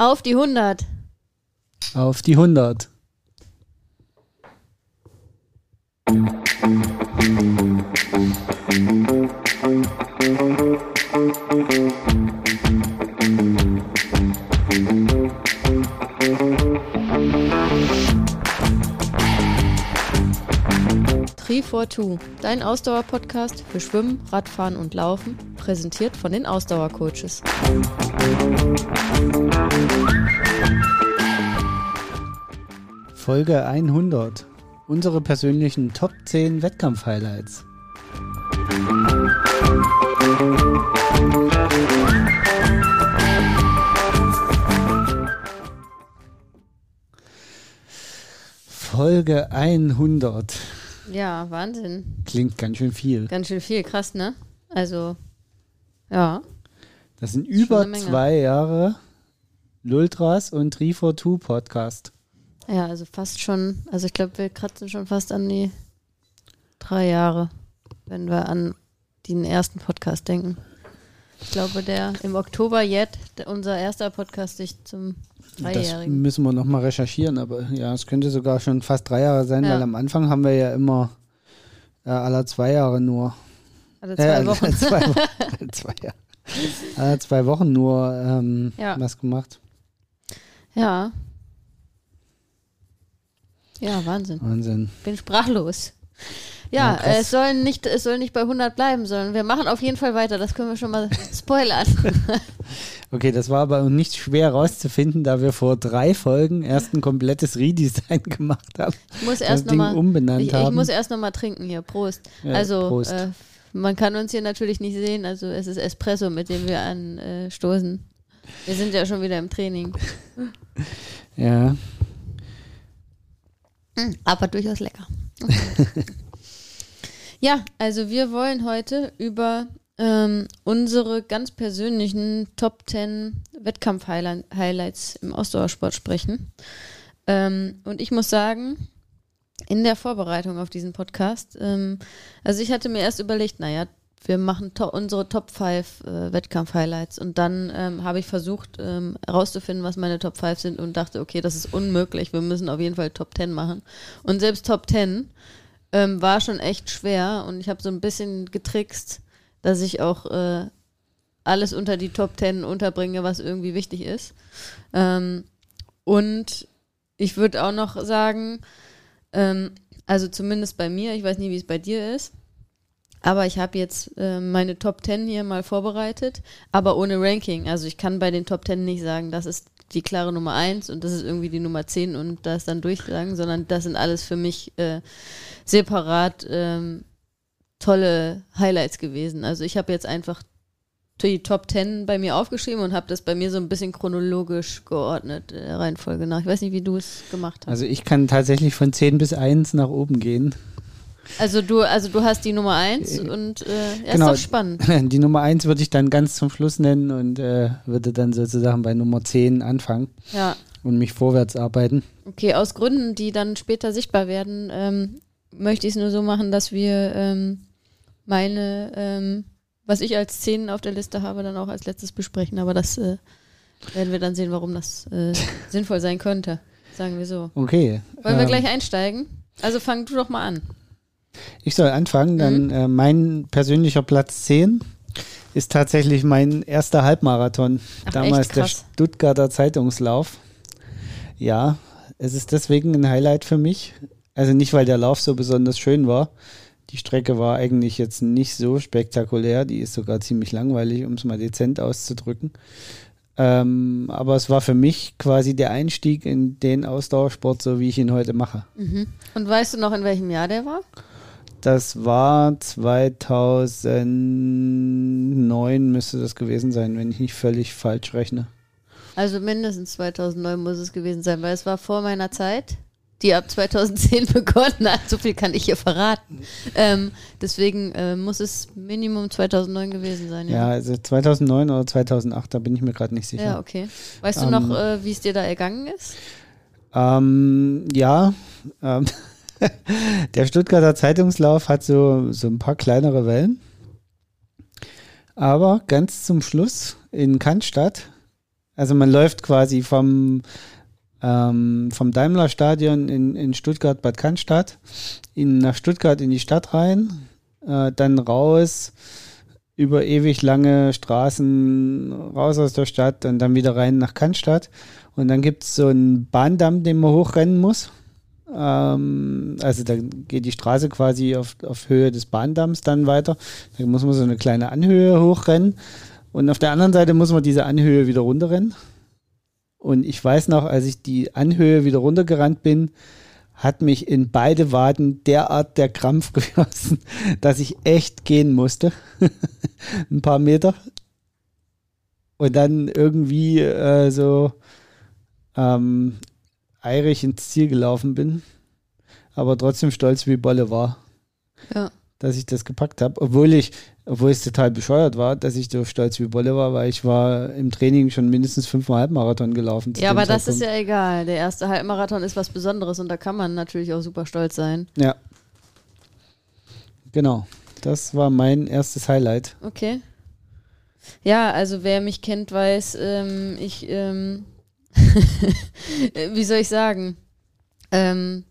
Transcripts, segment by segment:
Auf die 100. Auf die 100. Tree for Two, dein Ausdauer-Podcast für Schwimmen, Radfahren und Laufen, präsentiert von den Ausdauercoaches. Folge 100. Unsere persönlichen Top 10 Wettkampf-Highlights. Folge 100. Ja, Wahnsinn. Klingt ganz schön viel. Ganz schön viel, krass, ne? Also, ja. Das sind Das über zwei Jahre Lultras und 342 Podcast. Ja, also fast schon, also ich glaube, wir kratzen schon fast an die drei Jahre, wenn wir an den ersten Podcast denken. Ich glaube, der im Oktober jetzt, unser erster Podcast sich zum Das Dreijährigen. müssen wir nochmal recherchieren, aber ja, es könnte sogar schon fast drei Jahre sein, Ja. weil am Anfang haben wir ja immer äh, alle zwei Jahre nur. Also äh, zwei alle Wochen. zwei, zwei, Jahre. alle zwei Wochen nur ähm, Ja. was gemacht. Ja. Ja, Wahnsinn. Wahnsinn. Bin sprachlos. Ja, Ja, äh, es, soll nicht, es soll nicht bei 100 bleiben, sondern wir machen auf jeden Fall weiter. Das können wir schon mal spoilern. Okay, das war aber nicht schwer rauszufinden, da wir vor drei Folgen erst ein komplettes Redesign gemacht haben. Ich muss erst nochmal umbenannt ich, ich haben. muss erst noch mal trinken hier. Prost. Ja, also, Prost. Äh, man kann uns hier natürlich nicht sehen. Also, es ist Espresso, mit dem wir anstoßen. Wir sind ja schon wieder im Training. ja, Aber durchaus lecker. ja, also wir wollen heute über ähm, unsere ganz persönlichen Top 10 Wettkampf-Highlights im Ausdauersport sprechen. Ähm, und ich muss sagen, in der Vorbereitung auf diesen Podcast, ähm, also ich hatte mir erst überlegt, naja, wir machen to unsere Top 5 äh, Wettkampf-Highlights und dann ähm, habe ich versucht ähm, herauszufinden, was meine Top 5 sind und dachte, okay, das ist unmöglich, wir müssen auf jeden Fall Top 10 machen. Und selbst Top 10 ähm, war schon echt schwer und ich habe so ein bisschen getrickst, dass ich auch äh, alles unter die Top 10 unterbringe, was irgendwie wichtig ist. Ähm, und ich würde auch noch sagen, ähm, also zumindest bei mir, ich weiß nicht, wie es bei dir ist, aber ich habe jetzt äh, meine Top 10 hier mal vorbereitet, aber ohne Ranking. Also ich kann bei den Top 10 nicht sagen, das ist die klare Nummer 1 und das ist irgendwie die Nummer 10 und das dann durchsagen, sondern das sind alles für mich äh, separat ähm, tolle Highlights gewesen. Also ich habe jetzt einfach die Top 10 bei mir aufgeschrieben und habe das bei mir so ein bisschen chronologisch geordnet, äh, der Reihenfolge nach. Ich weiß nicht, wie du es gemacht hast. also ich kann tatsächlich von 10 bis 1 nach oben gehen. Also du, also du hast die Nummer 1 Äh, und äh, ja, genau. ist doch spannend. Die Nummer 1 würde ich dann ganz zum Schluss nennen und äh, würde dann sozusagen bei Nummer 10 anfangen Ja. und mich vorwärts arbeiten. Okay, aus Gründen, die dann später sichtbar werden, ähm, möchte ich es nur so machen, dass wir ähm, meine, ähm, was ich als 10 auf der Liste habe, dann auch als letztes besprechen. Aber das äh, werden wir dann sehen, warum das äh, sinnvoll sein könnte. Sagen wir so. Okay. Wollen wir ähm, gleich einsteigen? Also fang du doch mal an. Ich soll anfangen, Mhm. dann äh, mein persönlicher Platz 10 ist tatsächlich mein erster Halbmarathon. Ach, Damals der. Stuttgarter Zeitungslauf. Ja, es ist deswegen ein Highlight für mich. Also nicht, weil der Lauf so besonders schön war. Die Strecke war eigentlich jetzt nicht so spektakulär. Die ist sogar ziemlich langweilig, um es mal dezent auszudrücken. Ähm, aber es war für mich quasi der Einstieg in den Ausdauersport, so wie ich ihn heute mache. Mhm. Und weißt du noch, in welchem Jahr der war? Das war 2009 müsste das gewesen sein, wenn ich nicht völlig falsch rechne. Also mindestens 2009 muss es gewesen sein, weil es war vor meiner Zeit, die ab 2010 begonnen hat. So viel kann ich hier verraten. Ähm, deswegen äh, muss es Minimum 2009 gewesen sein. Ja, also 2009 oder 2008, da bin ich mir gerade nicht sicher. Ja, okay. Weißt du Ähm, noch, äh, wie es dir da ergangen ist? Ähm, ja, ähm, der Stuttgarter Zeitungslauf hat so, so ein paar kleinere Wellen. Aber ganz zum Schluss in Cannstatt Also man läuft quasi vom, ähm, vom Daimler-Stadion in, in Stuttgart-Bad Cannstatt in, nach Stuttgart in die Stadt rein, äh, dann raus über ewig lange Straßen raus aus der Stadt und dann wieder rein nach Cannstatt. Und dann gibt es so einen Bahndamm, den man hochrennen muss. Ähm, also da geht die Straße quasi auf, auf Höhe des Bahndamms dann weiter. Da muss man so eine kleine Anhöhe hochrennen. Und auf der anderen Seite muss man diese Anhöhe wieder runterrennen. Und ich weiß noch, als ich die Anhöhe wieder runtergerannt bin, hat mich in beide Waden derart der Krampf geschossen, dass ich echt gehen musste. Ein paar Meter. Und dann irgendwie äh, so ähm, eirig ins Ziel gelaufen bin. Aber trotzdem stolz wie Bolle war. Ja. Dass ich das gepackt habe. Obwohl ich, obwohl es total bescheuert war, dass ich so stolz wie Bolle war, weil ich war im Training schon mindestens fünfmal Halbmarathon gelaufen. Ja, aber das ist ja egal. Der erste Halbmarathon ist was Besonderes und da kann man natürlich auch super stolz sein. Ja. Genau. Das war mein erstes Highlight. Okay. Ja, also wer mich kennt, weiß, ähm, ich, ähm, wie soll ich sagen? Ähm,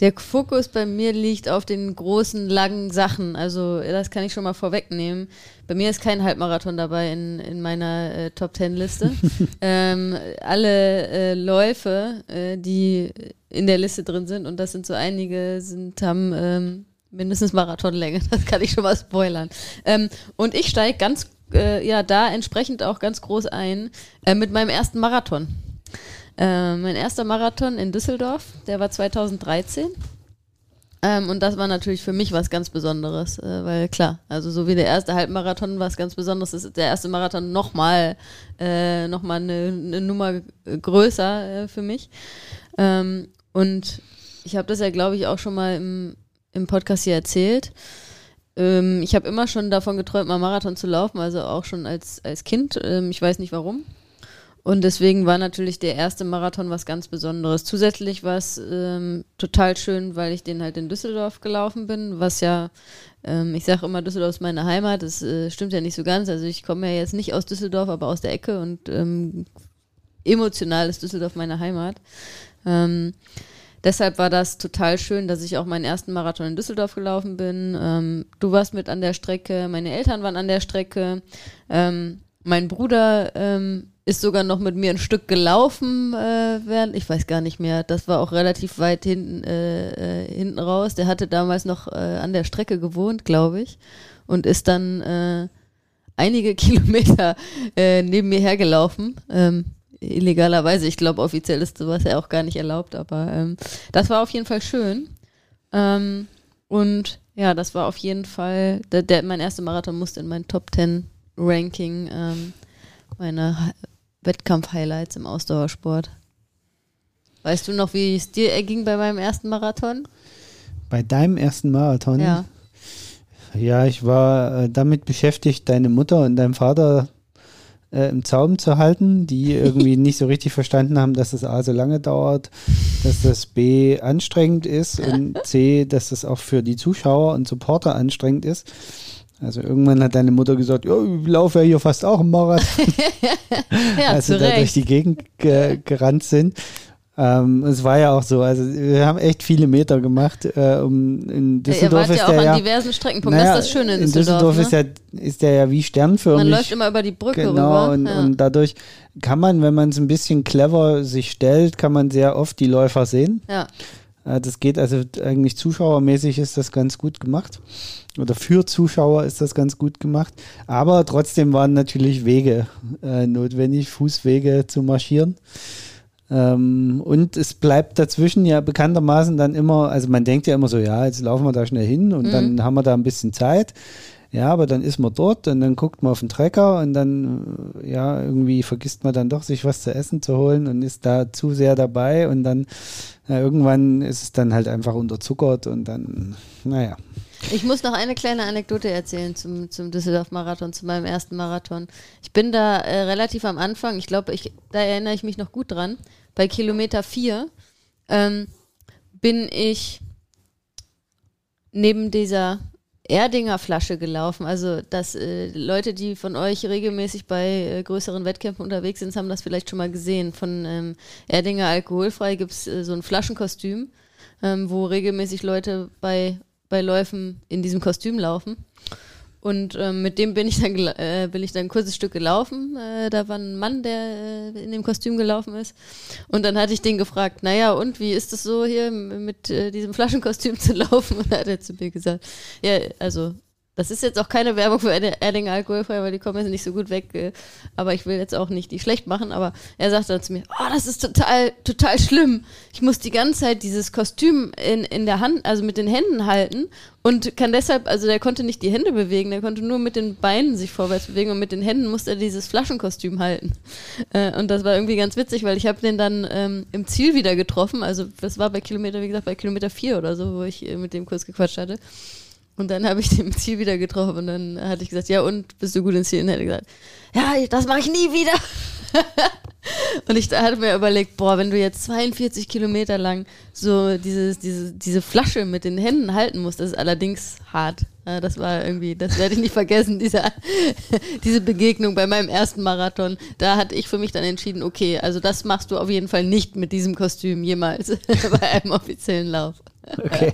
der Fokus bei mir liegt auf den großen, langen Sachen. Also das kann ich schon mal vorwegnehmen. Bei mir ist kein Halbmarathon dabei in, in meiner äh, Top Ten Liste. ähm, alle äh, Läufe, äh, die in der Liste drin sind, und das sind so einige, sind, haben ähm, mindestens Marathonlänge. Das kann ich schon mal spoilern. Ähm, und ich steige ganz, äh, ja, da entsprechend auch ganz groß ein äh, mit meinem ersten Marathon. Äh, mein erster Marathon in Düsseldorf, der war 2013. Ähm, und das war natürlich für mich was ganz Besonderes, äh, weil klar, also so wie der erste Halbmarathon was ganz Besonderes ist, der erste Marathon nochmal äh, noch eine, eine Nummer größer äh, für mich. Ähm, und ich habe das ja, glaube ich, auch schon mal im, im Podcast hier erzählt. Ähm, ich habe immer schon davon geträumt, mal Marathon zu laufen, also auch schon als, als Kind. Ähm, ich weiß nicht warum. Und deswegen war natürlich der erste Marathon was ganz Besonderes. Zusätzlich war es ähm, total schön, weil ich den halt in Düsseldorf gelaufen bin, was ja, ähm, ich sage immer, Düsseldorf ist meine Heimat. Das äh, stimmt ja nicht so ganz. Also ich komme ja jetzt nicht aus Düsseldorf, aber aus der Ecke und ähm, emotional ist Düsseldorf meine Heimat. Ähm, deshalb war das total schön, dass ich auch meinen ersten Marathon in Düsseldorf gelaufen bin. Ähm, du warst mit an der Strecke, meine Eltern waren an der Strecke. Ähm, mein Bruder ist sogar noch mit mir ein Stück gelaufen, äh, während, ich weiß gar nicht mehr, das war auch relativ weit hinten, äh, äh, hinten raus. Der hatte damals noch äh, an der Strecke gewohnt, glaube ich, und ist dann äh, einige Kilometer neben mir hergelaufen. Ähm, illegalerweise, ich glaube, offiziell ist sowas ja auch gar nicht erlaubt, aber ähm, das war auf jeden Fall schön. Ähm, und ja, das war auf jeden Fall, der, der, mein erster Marathon musste in mein Top 10 Ranking ähm, meine Wettkampf-Highlights im Ausdauersport. Weißt du noch, wie es dir erging bei meinem ersten Marathon? Bei deinem ersten Marathon? Ja. Ja, ich war äh, damit beschäftigt, deine Mutter und deinen Vater äh, im Zaum zu halten, die irgendwie nicht so richtig verstanden haben, dass das A so lange dauert, dass das B anstrengend ist und C, dass das auch für die Zuschauer und Supporter anstrengend ist. Also irgendwann hat deine Mutter gesagt, ja, ich laufe ja hier fast auch im Marathon. ja, als sie da durch die Gegend ge gerannt sind. Ähm, es war ja auch so, also wir haben echt viele Meter gemacht. Äh, um, in Düsseldorf ja, ist ja auch der an ja, diversen Streckenpunkten. Naja, das ist das Schöne in in Düsseldorf. Düsseldorf ne? ist, ja, ist der ja wie sternförmig. Man läuft immer über die Brücke genau, rüber. Und, ja. und dadurch kann man, wenn man es ein bisschen clever sich stellt, kann man sehr oft die Läufer sehen. ja. Äh, Das geht also eigentlich zuschauermäßig ist das ganz gut gemacht. Oder für Zuschauer ist das ganz gut gemacht. Aber trotzdem waren natürlich Wege äh, notwendig, Fußwege zu marschieren. Ähm, und es bleibt dazwischen ja bekanntermaßen dann immer, also man denkt ja immer so, ja, jetzt laufen wir da schnell hin und Mhm. dann haben wir da ein bisschen Zeit. Ja, aber dann ist man dort und dann guckt man auf den Trecker und dann, ja, irgendwie vergisst man dann doch, sich was zu essen zu holen und ist da zu sehr dabei und dann ja, irgendwann ist es dann halt einfach unterzuckert und dann, naja. Ich muss noch eine kleine Anekdote erzählen zum, zum Düsseldorf-Marathon, zu meinem ersten Marathon. Ich bin da äh, relativ am Anfang, ich glaube, ich, da erinnere ich mich noch gut dran. Bei Kilometer 4 ähm, bin ich neben dieser Erdinger Flasche gelaufen. Also, dass äh, Leute, die von euch regelmäßig bei äh, größeren Wettkämpfen unterwegs sind, haben das vielleicht schon mal gesehen. Von ähm, Erdinger Alkoholfrei gibt es äh, so ein Flaschenkostüm, ähm, wo regelmäßig Leute bei, bei Läufen in diesem Kostüm laufen. Und ähm, mit dem bin ich dann äh, bin ich dann ein kurzes Stück gelaufen. Äh, da war ein Mann, der äh, in dem Kostüm gelaufen ist. Und dann hatte ich den gefragt, naja, und wie ist es so hier mit äh, diesem Flaschenkostüm zu laufen? Und da hat er zu mir gesagt, ja, also das ist jetzt auch keine Werbung für Erdinger Alkoholfrei, weil die kommen jetzt nicht so gut weg. Äh, aber ich will jetzt auch nicht die schlecht machen. Aber er sagt dann zu mir, oh, das ist total, total schlimm. Ich muss die ganze Zeit dieses Kostüm in, in der Hand, also mit den Händen halten und kann deshalb, also der konnte nicht die Hände bewegen, der konnte nur mit den Beinen sich vorwärts bewegen und mit den Händen musste er dieses Flaschenkostüm halten. Äh, und das war irgendwie ganz witzig, weil ich habe den dann ähm, im Ziel wieder getroffen. Also das war bei Kilometer, wie gesagt, bei Kilometer vier oder so, wo ich äh, mit dem kurz gequatscht hatte. Und dann habe ich den im Ziel wieder getroffen und dann hatte ich gesagt, ja und, bist du gut ins Ziel? Und er hat gesagt, ja, das mache ich nie wieder. und ich hatte mir überlegt, boah, wenn du jetzt 42 Kilometer lang so diese, diese, diese Flasche mit den Händen halten musst, das ist allerdings hart. Das war irgendwie, das werde ich nicht vergessen, diese, diese Begegnung bei meinem ersten Marathon. Da hatte ich für mich dann entschieden, okay, also das machst du auf jeden Fall nicht mit diesem Kostüm jemals bei einem offiziellen Lauf. Okay.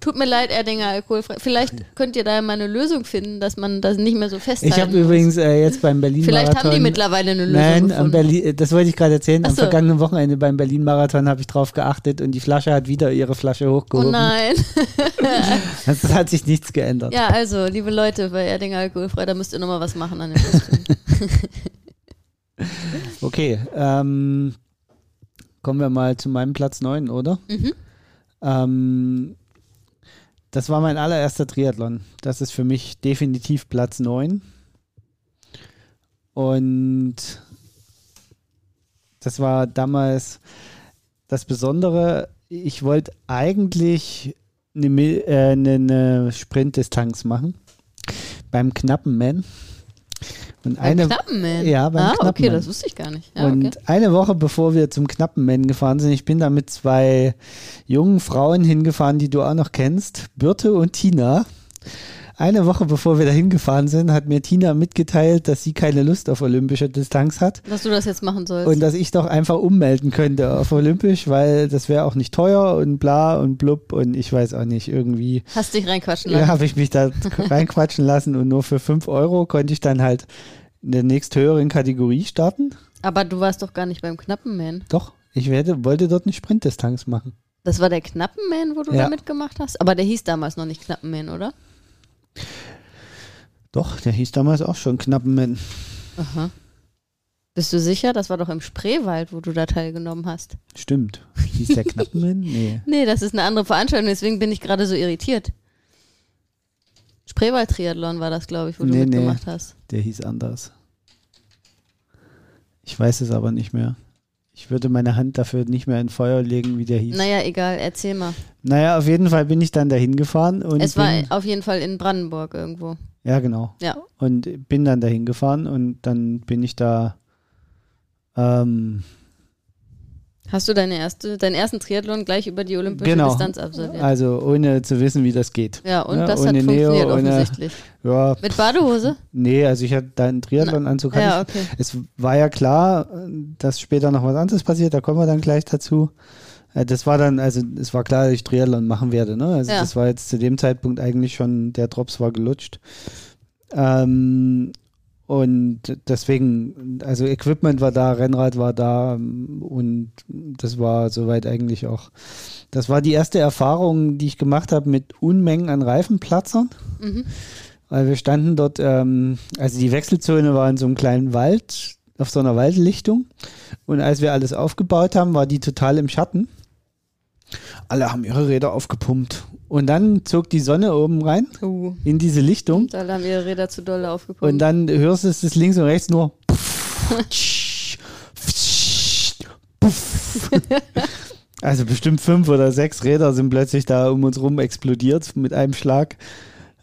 Tut mir leid, Erdinger alkoholfrei. Vielleicht könnt ihr da mal eine Lösung finden, dass man das nicht mehr so festhalten Ich habe übrigens äh, jetzt beim Berlin Marathon. Vielleicht haben die mittlerweile eine Lösung Nein, gefunden. Berlin, das wollte ich gerade erzählen. Ach Am so. vergangenen Wochenende beim Berlin Marathon habe ich drauf geachtet und die Flasche hat wieder ihre Flasche Oh hochgehoben. nein. Es hat sich nichts geändert. Ja, also, liebe Leute, bei Erdinger alkoholfrei, da müsst ihr nochmal was machen an Kostüm. Okay, ähm, kommen wir mal zu meinem Platz 9, oder? Mhm. Ähm, das war mein allererster Triathlon. Das ist für mich definitiv Platz 9. Und das war damals das Besondere. Ich wollte eigentlich eine, äh, eine Sprintdistanz machen. Beim knappen Man. Und Beim eine, Knappen, man. Ja, beim Ah, Knappen okay, das wusste ich gar nicht. Ja, und okay. eine Woche bevor wir zum knappen Men gefahren sind, ich bin da mit zwei jungen Frauen hingefahren, die du auch noch kennst, Birte und Tina. Eine Woche bevor wir da hingefahren sind, hat mir Tina mitgeteilt, dass sie keine Lust auf olympische Distanz hat Dass du das jetzt machen sollst. und dass ich doch einfach ummelden könnte auf olympisch, weil das wäre auch nicht teuer und bla und blub und ich weiß auch nicht, irgendwie Hast dich reinquatschen ja, lassen. habe ich mich da reinquatschen lassen und nur für 5 Euro konnte ich dann halt in der nächsthöheren Kategorie starten. Aber du warst doch gar nicht beim Knappen Man. Doch, ich werde, wollte dort eine Sprintdistanz machen. Das war der Knappen Man, wo du Ja. da mitgemacht hast? Aber der hieß damals noch nicht Knappen Man, oder? Doch, der hieß damals auch schon Knappenmann. Aha. Bist du sicher? Das war doch im Spreewald, wo du da teilgenommen hast. Stimmt. Hieß der Knappenmann? Nee. Nee, das ist eine andere Veranstaltung, deswegen bin ich gerade so irritiert. Spreewald-Triathlon war das, glaube ich, wo du Nee, nee. mitgemacht hast. Der hieß anders. Ich weiß es aber nicht mehr. Ich würde meine Hand dafür nicht mehr in Feuer legen, wie der hieß. Naja, egal, erzähl mal. Naja, auf jeden Fall bin ich dann dahin gefahren und es war auf jeden Fall in Brandenburg irgendwo. ja genau Ja. und bin dann dahin gefahren und dann bin ich da ähm, Hast du deine erste, deinen ersten Triathlon gleich über die olympische Genau. Distanz absolviert? also ohne zu wissen, wie das geht. Ja, und Ja, das hat funktioniert Neo, ohne- offensichtlich. Ja, Mit Badehose? nee, also ich hatte da einen Triathlon-Anzug. Ja, ich okay. Es war ja klar, dass später noch was anderes passiert, da kommen wir dann gleich dazu. Äh, Das war dann, also es war klar, dass ich Triathlon machen werde, ne? Also Ja. das war jetzt zu dem Zeitpunkt eigentlich schon, der Drops war gelutscht. Ähm, und deswegen, also Equipment war da, Rennrad war da und das war soweit eigentlich auch. Das war die erste Erfahrung, die ich gemacht habe mit Unmengen an Reifenplatzern. Mhm. Weil wir standen dort, ähm, also die Wechselzone war in so einem kleinen Wald, auf so einer Waldlichtung. Und als wir alles aufgebaut haben, war die total im Schatten. Alle haben ihre Räder aufgepumpt. Und dann zog die Sonne oben rein Uh, in diese Lichtung. da haben ihre Räder zu doll aufgepumpt. Und dann hörst du es links und rechts nur. Also bestimmt fünf oder sechs Räder sind plötzlich da um uns rum explodiert mit einem Schlag.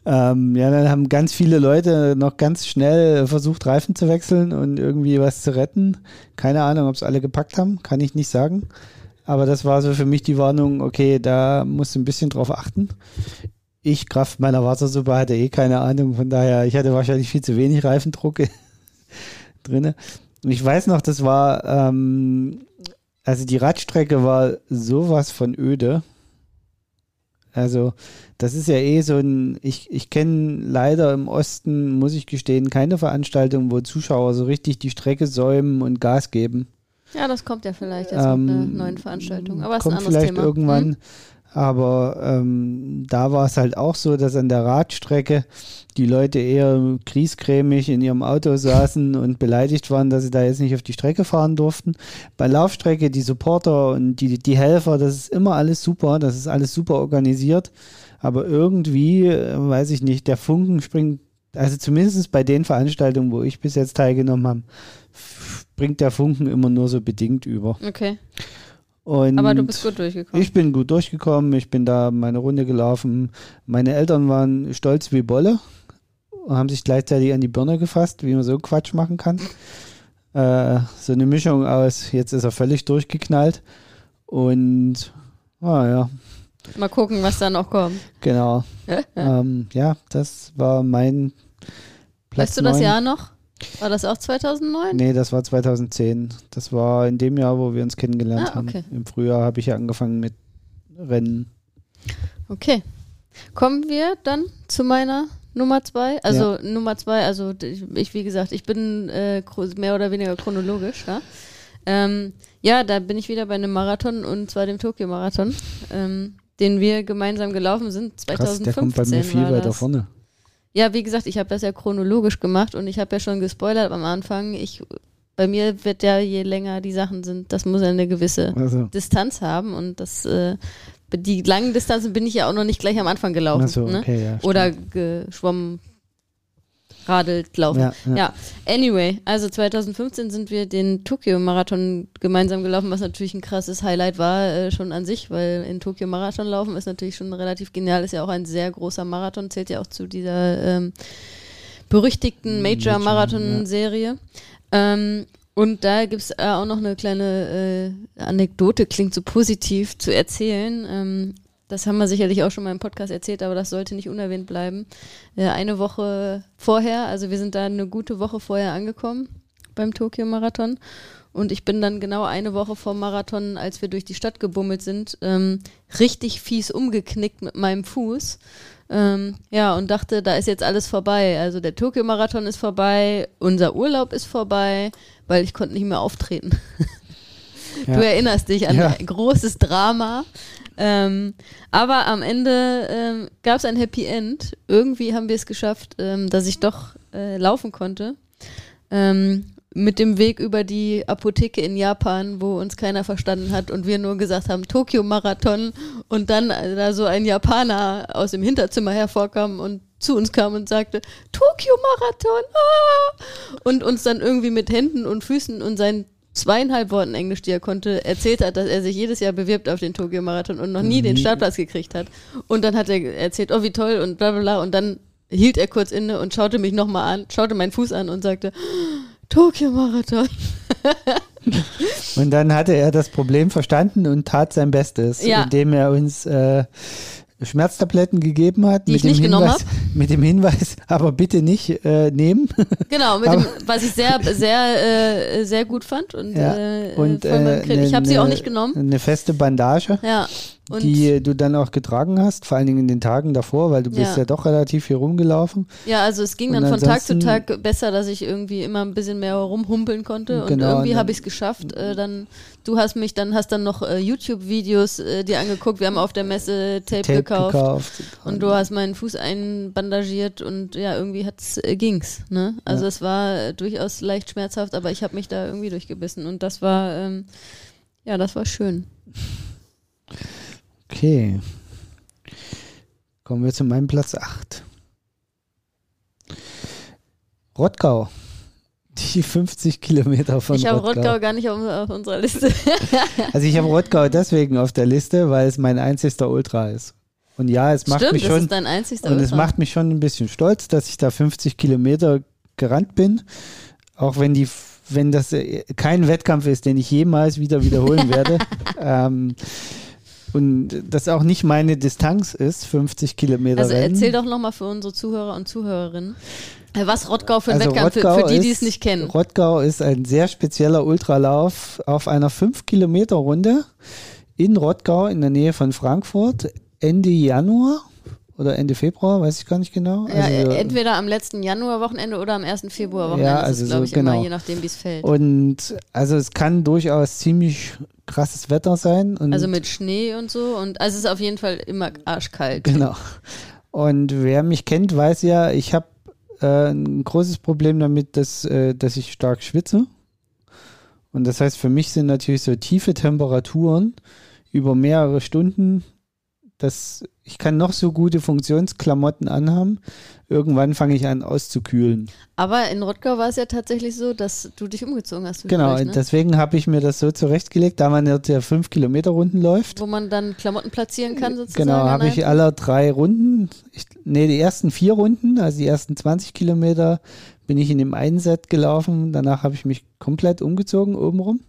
Ähm, ja, dann haben ganz viele Leute noch ganz schnell versucht, Reifen zu wechseln und irgendwie was zu retten. Keine Ahnung, ob es alle gepackt haben, kann ich nicht sagen. Aber das war so für mich die Warnung, okay, da musst du ein bisschen drauf achten. ich, Kraft meiner Wassersuppe, hatte eh keine Ahnung. Von daher, ich hatte wahrscheinlich viel zu wenig Reifendruck drin. Und ich weiß noch, das war, ähm, also die Radstrecke war sowas von öde. Also, das ist ja eh so ein, ich, ich kenne leider im Osten, muss ich gestehen, keine Veranstaltung, wo Zuschauer so richtig die Strecke säumen und Gas geben. Ja, das kommt ja vielleicht jetzt ähm, mit einer neuen Veranstaltung. Aber kommt ist ein anderes vielleicht Thema. irgendwann. Hm? Aber ähm, da war es halt auch so, dass an der Radstrecke die Leute eher kriescremig in ihrem Auto saßen und beleidigt waren, dass sie da jetzt nicht auf die Strecke fahren durften. Bei Laufstrecke, die Supporter und die, die Helfer, das ist immer alles super, das ist alles super organisiert. Aber irgendwie, äh, weiß ich nicht, der Funken springt, also zumindest bei den Veranstaltungen, wo ich bis jetzt teilgenommen habe, springt der Funken immer nur so bedingt über. Okay. Und Aber du bist gut durchgekommen. Ich bin gut durchgekommen, ich bin da meine Runde gelaufen. Meine Eltern waren stolz wie Bolle und haben sich gleichzeitig an die Birne gefasst, wie man so Quatsch machen kann. Äh, so eine Mischung aus, jetzt ist er völlig durchgeknallt und ah ja. Mal gucken, was da noch kommt. Genau. ähm, ja, das war mein Platz Weißt du 9. das Jahr noch? War das auch 2009? Nee, das war 2010. Das war in dem Jahr, wo wir uns kennengelernt ah, okay. haben. Im Frühjahr habe ich ja angefangen mit Rennen. Okay. Kommen wir dann zu meiner Nummer zwei. Also ja. Nummer zwei, also ich, wie gesagt, ich bin äh, mehr oder weniger chronologisch, ja. Ähm, ja, da bin ich wieder bei einem Marathon und zwar dem Tokio-Marathon, ähm, den wir gemeinsam gelaufen sind. 2015 Krass, der kommt bei mir viel weiter vorne. Ja, wie gesagt, ich habe das ja chronologisch gemacht und ich habe ja schon gespoilert am Anfang. Ich, bei mir wird ja, je länger die Sachen sind, das muss ja eine gewisse also. Distanz haben und das äh, die langen Distanzen bin ich ja auch noch nicht gleich am Anfang gelaufen. So, ne? okay, ja, Oder geschwommen, radelt, laufen. Ja, ja. ja, anyway, also 2015 sind wir den Tokio-Marathon gemeinsam gelaufen, was natürlich ein krasses Highlight war äh, schon an sich, weil in Tokio Marathon laufen ist natürlich schon relativ genial, ist ja auch ein sehr großer Marathon, zählt ja auch zu dieser ähm, berüchtigten Major-Marathon-Serie. Ja. Ähm, und da gibt es äh, auch noch eine kleine äh, Anekdote, klingt so positiv zu erzählen. Ähm, das haben wir sicherlich auch schon mal im Podcast erzählt, aber das sollte nicht unerwähnt bleiben. Äh, eine Woche vorher, also wir sind da eine gute Woche vorher angekommen beim Tokio-Marathon. Und ich bin dann genau eine Woche vor Marathon, als wir durch die Stadt gebummelt sind, ähm, richtig fies umgeknickt mit meinem Fuß. Ähm, ja, und dachte, da ist jetzt alles vorbei. Also der Tokio-Marathon ist vorbei, unser Urlaub ist vorbei, weil ich konnte nicht mehr auftreten. ja. Du erinnerst dich an ja. ein großes Drama. Ähm, aber am Ende ähm, gab es ein Happy End. Irgendwie haben wir es geschafft, ähm, dass ich doch äh, laufen konnte. Ähm, mit dem Weg über die Apotheke in Japan, wo uns keiner verstanden hat und wir nur gesagt haben, Tokio-Marathon und dann äh, da so ein Japaner aus dem Hinterzimmer hervorkam und zu uns kam und sagte, Tokio-Marathon, ah! und uns dann irgendwie mit Händen und Füßen und seinen zweieinhalb Worten Englisch, die er konnte, erzählt hat, dass er sich jedes Jahr bewirbt auf den Tokio-Marathon und noch nie den Startplatz gekriegt hat. Und dann hat er erzählt, oh wie toll und bla bla bla und dann hielt er kurz inne und schaute mich nochmal an, schaute meinen Fuß an und sagte, Tokio-Marathon. und dann hatte er das Problem verstanden und tat sein Bestes, ja. indem er uns äh, Schmerztabletten gegeben hat. Die ich nicht Hinweis, genommen habe. Mit dem Hinweis, aber bitte nicht äh, nehmen. Genau, dem, was ich sehr, sehr, äh, sehr gut fand. Und, ja, äh, und äh, ich habe sie auch nicht genommen. Eine feste Bandage. Ja. Und die du dann auch getragen hast, vor allen Dingen in den Tagen davor, weil du ja. bist ja doch relativ viel rumgelaufen. Ja, also es ging dann von Tag zu Tag besser, dass ich irgendwie immer ein bisschen mehr rumhumpeln konnte und genau, irgendwie habe ich es geschafft. Äh, dann du hast mich dann hast dann noch äh, YouTube-Videos äh, dir angeguckt. Wir haben auf der Messe Tape, Tape gekauft, gekauft, und du hast meinen Fuß einbandagiert und ja irgendwie hat's äh, ging's. Ne? Also ja. es war äh, durchaus leicht schmerzhaft, aber ich habe mich da irgendwie durchgebissen und das war ähm, ja das war schön. Okay. Kommen wir zu meinem Platz 8. Rottgau. Die 50 Kilometer von ich Rottgau. Ich habe Rottgau gar nicht auf, auf unserer Liste. also ich habe Rottgau deswegen auf der Liste, weil es mein einzigster Ultra ist. Und ja, es macht Stimmt, mich schon. Und Ultra. es macht mich schon ein bisschen stolz, dass ich da 50 Kilometer gerannt bin. Auch wenn die, wenn das äh, kein Wettkampf ist, den ich jemals wieder wiederholen werde. ähm, und das auch nicht meine Distanz ist, 50 Kilometer Also Rennen. erzähl doch nochmal für unsere Zuhörer und Zuhörerinnen, äh, was Rottgau für ein Also Wettkampf für, Rottgau für die, die ist- es nicht kennen. Rottgau ist ein sehr spezieller Ultralauf auf einer 5-Kilometer-Runde in Rottgau in der Nähe von Frankfurt Ende Januar oder Ende Februar, weiß ich gar nicht genau. Ja, Also, entweder am letzten Januarwochenende oder am 1. Februarwochenende. Ja, also glaube so, ich, immer, genau. je nachdem, wie es fällt. und also es kann durchaus ziemlich krasses Wetter sein. Also mit Schnee und so. Und also es ist auf jeden Fall immer arschkalt. Genau. Und wer mich kennt, weiß ja, ich habe äh, ein großes Problem damit, dass, äh, dass ich stark schwitze. Und das heißt, für mich sind natürlich so tiefe Temperaturen über mehrere Stunden, dass ich kann noch so gute Funktionsklamotten anhaben. Irgendwann fange ich an auszukühlen. Aber in Rottgau war es ja tatsächlich so, dass du dich umgezogen hast. Genau, ne? deswegen habe ich mir das so zurechtgelegt, da man jetzt ja 5 Kilometer Runden läuft. Wo man dann Klamotten platzieren kann, sozusagen. Genau, habe ich alle drei Runden, ich, nee, die ersten vier Runden, also die ersten 20 Kilometer bin ich in dem einen Set gelaufen. Danach habe ich mich komplett umgezogen, obenrum.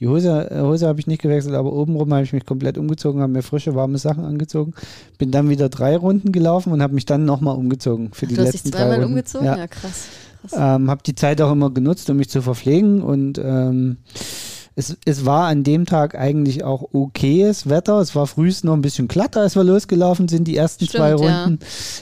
Die Hose, äh, Hose habe ich nicht gewechselt, aber obenrum habe ich mich komplett umgezogen, habe mir frische, warme Sachen angezogen. Bin dann wieder drei Runden gelaufen und habe mich dann nochmal umgezogen für die Du hast dich letzten zweimal umgezogen? Ja. Ja, krass. krass. Ähm, habe die Zeit auch immer genutzt, um mich zu verpflegen und ähm, es, es war an dem Tag eigentlich auch okayes Wetter. Es war frühest noch ein bisschen glatter, als wir losgelaufen sind, die ersten Stimmt, zwei ja. Runden.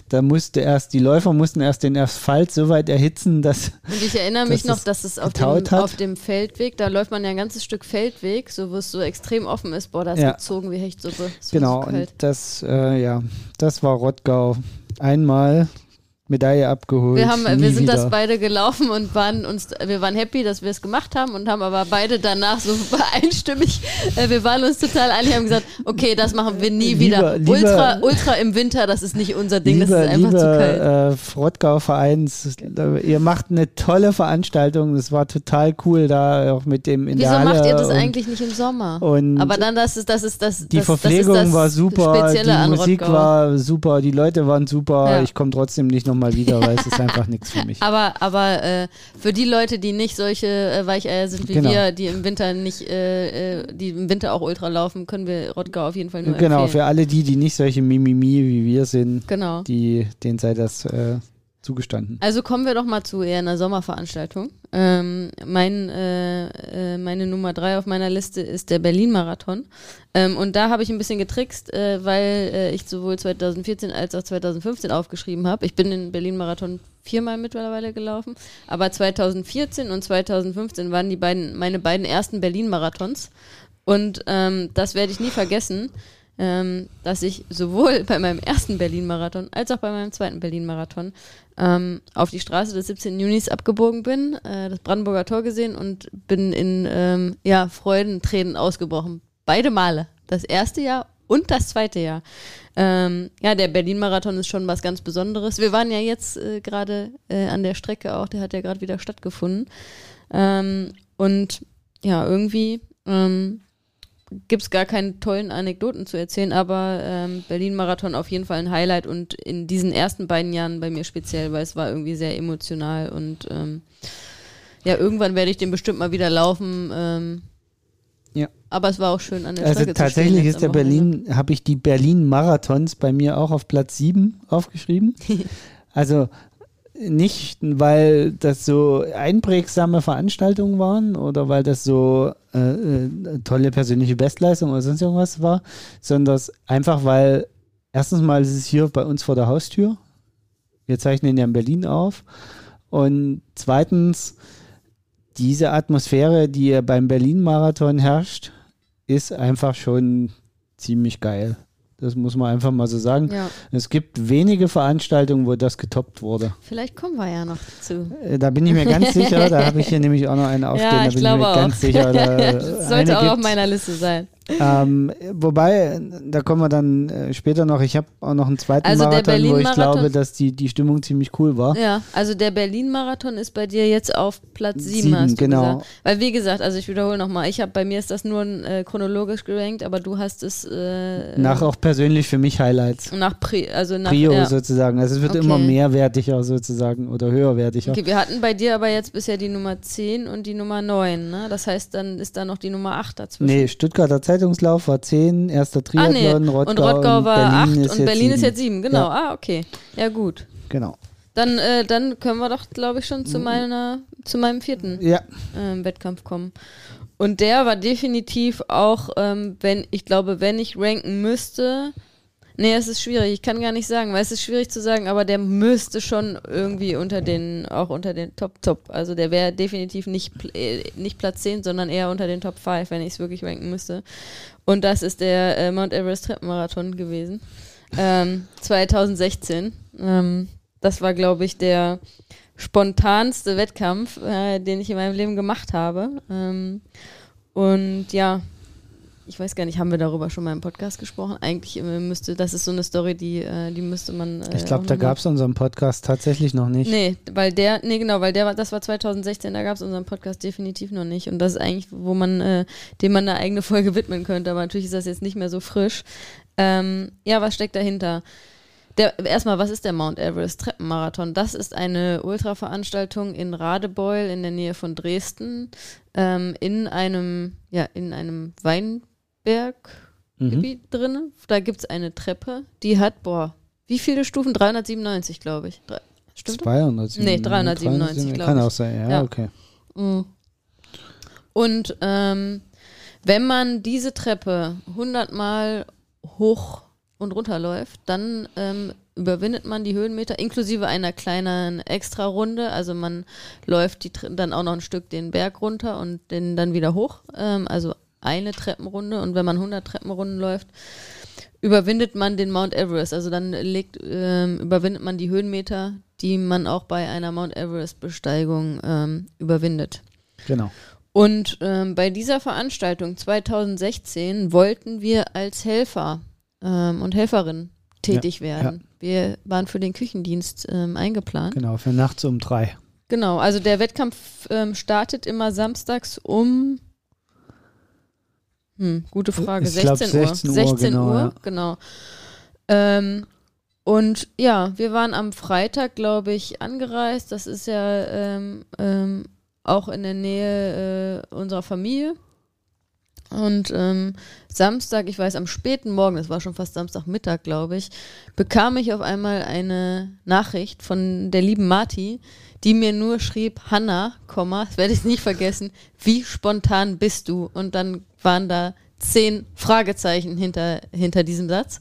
Da musste erst, die Läufer mussten erst den Asphalt so weit erhitzen, dass Und ich erinnere mich noch, dass es auf dem, auf dem Feldweg, da läuft man ja ein ganzes Stück Feldweg, so wo es so extrem offen ist. Boah, da ist Ja. gezogen wie Hechtsuppe. War genau, so das, äh, ja, das war Rottgau. Einmal Medaille abgeholt. Wir, haben, wir sind wieder. das beide gelaufen und waren uns, wir waren happy, dass wir es gemacht haben und haben aber beide danach so einstimmig, äh, wir waren uns total einig, haben gesagt, okay, das machen wir nie wieder. Lieber- lieber- Ultra, Ultra im Winter, das ist nicht unser Ding, Liebe, das ist einfach zu kalt. äh, Rottgau-Vereins, ihr macht eine tolle Veranstaltung. Das war total cool da auch mit dem in Wieso der Halle. macht ihr das und, eigentlich nicht im Sommer? Und aber dann, das ist, das ist das. die das, Verpflegung das ist das war super, die Musik Rottgau. war super, die Leute waren super. Ja. Ich komme trotzdem nicht nochmal wieder, weil es ist einfach nichts für mich. Aber, aber äh, für die Leute, die nicht solche äh, Weicheier sind wie Genau. wir, die im Winter nicht, äh, äh, die im Winter auch Ultra laufen, können wir Rottgau auf jeden Fall nur Genau, empfehlen. für alle die, die nicht solche Mimimi wie wir sind, Genau. die, denen sei das äh, zugestanden. Also kommen wir doch mal zu eher einer Sommerveranstaltung. Ähm, mein, äh, äh, meine Nummer drei auf meiner Liste ist der Berlin-Marathon. Ähm, und da habe ich ein bisschen getrickst, äh, weil äh, ich sowohl 2014 als auch 2015 aufgeschrieben habe. Ich bin den Berlin-Marathon viermal mittlerweile gelaufen, aber 2014 und 2015 waren die beiden meine beiden ersten Berlin-Marathons. Und ähm, das werde ich nie vergessen, ähm, dass ich sowohl bei meinem ersten Berlin-Marathon als auch bei meinem zweiten Berlin-Marathon ähm, auf die Straße des 17. Junis abgebogen bin, äh, das Brandenburger Tor gesehen und bin in ähm, ja, Freudentränen ausgebrochen. Beide Male. Das erste Jahr und das zweite Jahr. Ähm, ja, der Berlin-Marathon ist schon was ganz Besonderes. Wir waren ja jetzt äh, gerade äh, an der Strecke auch, der hat ja gerade wieder stattgefunden. Ähm, und ja, irgendwie ähm, gibt es gar keine tollen Anekdoten zu erzählen, aber ähm, Berlin-Marathon auf jeden Fall ein Highlight und in diesen ersten beiden Jahren bei mir speziell, weil es war irgendwie sehr emotional und ähm, ja, irgendwann werde ich den bestimmt mal wieder laufen. Ähm, Ja. Aber es war auch schön an der Also Strecke zu tatsächlich jetzt ist der. Berlin, habe ich die Berlin-Marathons bei mir auch auf Platz 7 aufgeschrieben. also nicht, weil das so einprägsame Veranstaltungen waren oder weil das so äh, äh, tolle persönliche Bestleistung oder sonst irgendwas war, sondern einfach, weil erstens mal ist es hier bei uns vor der Haustür. Wir zeichnen ja in Berlin auf. Und zweitens, diese Atmosphäre, die beim Berlin-Marathon herrscht, ist einfach schon ziemlich geil. Das muss man einfach mal so sagen. Ja, Es gibt wenige Veranstaltungen, wo das getoppt wurde. vielleicht kommen wir ja noch dazu. Äh, Da bin ich mir ganz sicher, da habe ich hier nämlich auch noch eine aufstehen, Ja, da ich bin ich glaube mir auch. ganz sicher. Da das sollte auch auf gibt's. meiner Liste sein. Ähm, wobei, da kommen wir dann äh, später noch. Ich habe auch noch einen zweiten Also der Marathon, wo ich glaube, dass die, die Stimmung ziemlich cool war. Ja, also der Berlin-Marathon ist bei dir jetzt auf Platz 7, Sieben, hast du genau. gesagt. Weil wie gesagt, also ich wiederhole nochmal, ich habe bei mir ist das nur äh, chronologisch gerankt, aber du hast es äh, Nach auch persönlich für mich Highlights. nach Pri also nach Prio ja. sozusagen. Also es wird Okay. immer mehrwertiger sozusagen oder höherwertiger. Okay, wir hatten bei dir aber jetzt bisher die Nummer 10 und die Nummer 9, ne? Das heißt, dann ist da noch die Nummer 8 dazwischen. Nee, Stuttgarter Zeitungslauf war 10, erster Ah, nee. Triathlon, Rottgau, und Rottgau war Berlin 8 ist und Berlin ist jetzt 7. Genau. Ja. Ah, okay. Ja, gut. Genau. Dann, äh, dann können wir doch, glaube ich, schon zu meiner, zu meinem vierten Ja, ähm, Wettkampf kommen. Und der war definitiv auch, ähm, wenn, ich glaube, wenn ich ranken müsste, nee, es ist schwierig, ich kann gar nicht sagen, weil es ist schwierig zu sagen, aber der müsste schon irgendwie unter den, auch unter den Top Top, also der wäre definitiv nicht, äh, nicht Platz 10, sondern eher unter den Top 5, wenn ich es wirklich ranken müsste. Und das ist der äh, Mount Everest Treppenmarathon gewesen. Ähm, 2016. Ähm, das war, glaube ich, der spontanste Wettkampf, äh, den ich in meinem Leben gemacht habe. Ähm, und ja, ich weiß gar nicht, haben wir darüber schon mal im Podcast gesprochen? Eigentlich äh, müsste, das ist so eine Story, die, äh, die müsste man. Äh, ich glaube, da gab es unseren Podcast tatsächlich noch nicht. Nee, weil der, nee, genau, weil der war, das war 2016, da gab es unseren Podcast definitiv noch nicht. Und das ist eigentlich, wo man, äh, dem man eine eigene Folge widmen könnte, aber natürlich ist das jetzt nicht mehr so frisch. Ähm, ja, was steckt dahinter? Der, erstmal, was ist der Mount Everest Treppenmarathon? Das ist eine Ultraveranstaltung in Radebeul in der Nähe von Dresden, ähm, in einem, ja, in einem Weinberggebiet Mhm. drin. Da gibt es eine Treppe, die hat, boah, wie viele Stufen? 397, glaube ich. Drei, stimmt das? 297. Nee, 397, glaub Kann ich. auch sein, ja, Ja. okay. Mhm. Und ähm, wenn man diese Treppe 100 Mal hoch und runter läuft, dann ähm, überwindet man die Höhenmeter inklusive einer kleinen Extra-Runde. Also man läuft die, dann auch noch ein Stück den Berg runter und den dann wieder hoch. Ähm, also eine Treppenrunde. Und wenn man 100 Treppenrunden läuft, überwindet man den Mount Everest. Also dann legt, ähm, überwindet man die Höhenmeter, die man auch bei einer Mount Everest-Besteigung ähm, überwindet. Genau. Und ähm, bei dieser Veranstaltung 2016 wollten wir als Helfer ähm, und Helferin tätig werden. Wir waren für den Küchendienst ähm, eingeplant. Genau, für nachts um drei. Genau, also der Wettkampf ähm, startet immer samstags um. Hm, gute Frage. Ich glaub, 16 Uhr. 16 Uhr, 16 genau, Uhr, ja. genau. Ähm, und ja, wir waren am Freitag, glaube ich, angereist. Das ist ja ähm, ähm, auch in der Nähe äh, unserer Familie. Und ähm, Samstag, ich weiß, am späten Morgen, das war schon fast Samstagmittag, glaube ich, bekam ich auf einmal eine Nachricht von der lieben Marti, die mir nur schrieb, Hanna, Komma, das werde ich nicht vergessen, wie spontan bist du? Und dann waren da zehn Fragezeichen hinter, hinter diesem Satz.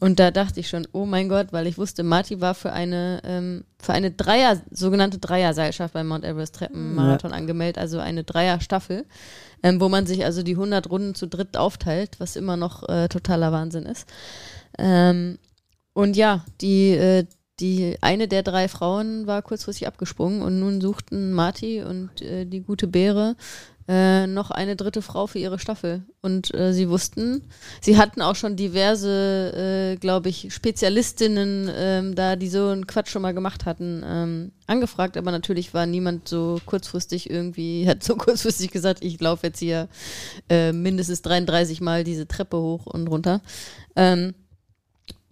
Und da dachte ich schon, oh mein Gott, weil ich wusste, Marti war für eine, ähm, für eine Dreier, sogenannte Dreierseilschaft beim Mount Everest Treppenmarathon angemeldet, also eine Dreierstaffel, ähm, wo man sich also die 100 Runden zu dritt aufteilt, was immer noch äh, totaler Wahnsinn ist. Ähm, und ja, die, äh, die eine der drei Frauen war kurzfristig abgesprungen und nun suchten Marti und äh, die gute Beere äh, noch eine dritte Frau für ihre Staffel. Und äh, sie wussten, sie hatten auch schon diverse, äh, glaube ich, Spezialistinnen ähm, da, die so einen Quatsch schon mal gemacht hatten, ähm, angefragt, aber natürlich war niemand so kurzfristig irgendwie, hat so kurzfristig gesagt, ich laufe jetzt hier äh, mindestens 33 Mal diese Treppe hoch und runter. Ähm,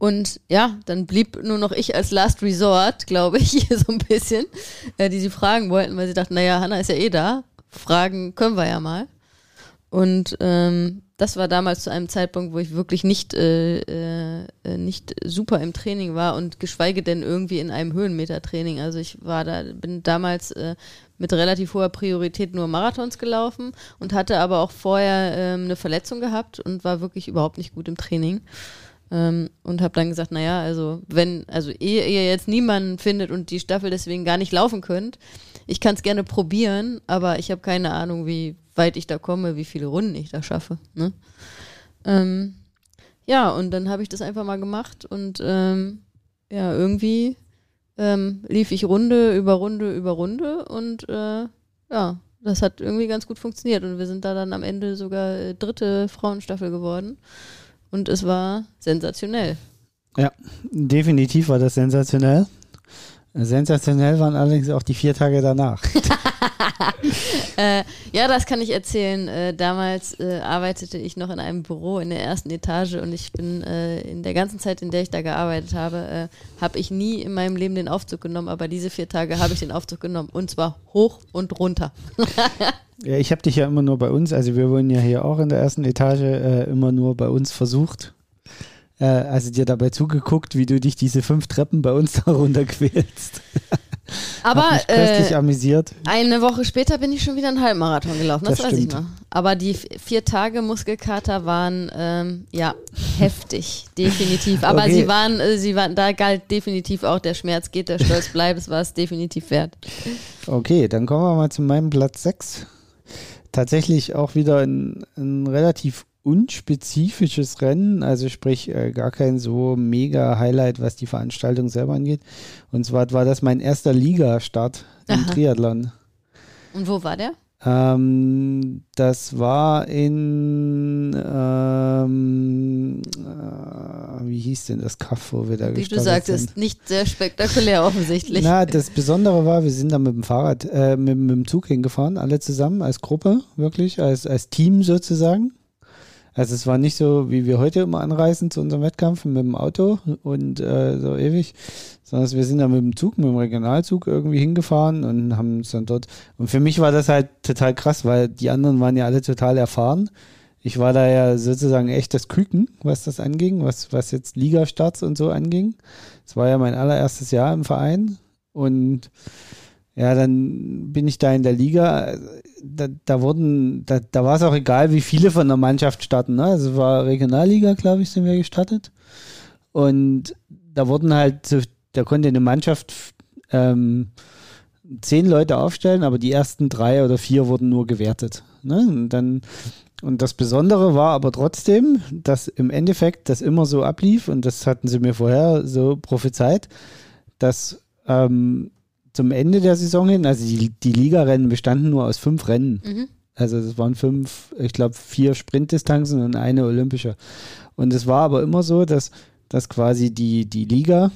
und ja, dann blieb nur noch ich als Last Resort, glaube ich, so ein bisschen, äh, die sie fragen wollten, weil sie dachten, naja, Hanna ist ja eh da, fragen können wir ja mal. Und ähm, das war damals zu einem Zeitpunkt, wo ich wirklich nicht, äh, äh, äh, nicht super im Training war und geschweige denn irgendwie in einem Höhenmetertraining. Also ich war da, bin damals äh, mit relativ hoher Priorität nur Marathons gelaufen und hatte aber auch vorher ähm, eine Verletzung gehabt und war wirklich überhaupt nicht gut im Training. Ähm, und habe dann gesagt, naja, also wenn, also ehe ihr jetzt niemanden findet und die Staffel deswegen gar nicht laufen könnt, ich kann es gerne probieren, aber ich habe keine Ahnung, wie weit ich da komme, wie viele Runden ich da schaffe. Ne? Ähm, ja, und dann habe ich das einfach mal gemacht und ähm, ja, irgendwie ähm, lief ich Runde über Runde über Runde und äh, ja, das hat irgendwie ganz gut funktioniert und wir sind da dann am Ende sogar äh, dritte Frauenstaffel geworden und es war sensationell. Ja, definitiv war das sensationell. Sensationell waren allerdings auch die vier Tage danach. äh, ja, das kann ich erzählen. Äh, damals äh, arbeitete ich noch in einem Büro in der ersten Etage und ich bin äh, in der ganzen Zeit, in der ich da gearbeitet habe, äh, habe ich nie in meinem Leben den Aufzug genommen, aber diese vier Tage habe ich den Aufzug genommen und zwar hoch und runter. ja, ich habe dich ja immer nur bei uns, also wir wohnen ja hier auch in der ersten Etage, äh, immer nur bei uns versucht also dir dabei zugeguckt, wie du dich diese fünf Treppen bei uns da runterquälst. Aber äh, amüsiert. eine Woche später bin ich schon wieder einen Halbmarathon gelaufen, das, das weiß stimmt. ich noch. Aber die vier Tage Muskelkater waren ähm, ja heftig, definitiv. Aber okay. sie waren, äh, sie waren, da galt definitiv auch der Schmerz geht, der Stolz bleibt, es war es definitiv wert. Okay, dann kommen wir mal zu meinem Platz 6. Tatsächlich auch wieder ein, ein relativ unspezifisches Rennen, also sprich äh, gar kein so mega Highlight, was die Veranstaltung selber angeht. Und zwar war das mein erster Ligastart im. Triathlon. Und wo war der? Ähm, das war in, ähm, äh, wie hieß denn das Kaff, wo wir da Wie du sagtest, sind. nicht sehr spektakulär offensichtlich. Na, das Besondere war, wir sind da mit dem Fahrrad, äh, mit, mit dem Zug hingefahren, alle zusammen als Gruppe, wirklich, als, als Team sozusagen. Also es war nicht so, wie wir heute immer anreisen zu unserem Wettkampf mit dem Auto und äh, so ewig, sondern wir sind da mit dem Zug, mit dem Regionalzug irgendwie hingefahren und haben uns dann dort. Und für mich war das halt total krass, weil die anderen waren ja alle total erfahren. Ich war da ja sozusagen echt das Küken, was das anging, was, was jetzt Ligastarts und so anging. Es war ja mein allererstes Jahr im Verein und ja, dann bin ich da in der Liga. Da, da wurden, da, da war es auch egal, wie viele von der Mannschaft starten. Ne? Also war Regionalliga, glaube ich, sind wir gestartet. Und da wurden halt, da konnte eine Mannschaft ähm, zehn Leute aufstellen, aber die ersten drei oder vier wurden nur gewertet. Ne? Und dann und das Besondere war aber trotzdem, dass im Endeffekt das immer so ablief, und das hatten sie mir vorher so prophezeit, dass ähm, zum Ende der Saison hin, also die, die Ligarennen bestanden nur aus fünf Rennen. Mhm. Also es waren fünf, ich glaube vier Sprintdistanzen und eine olympische. Und es war aber immer so, dass, dass quasi die, die Liga,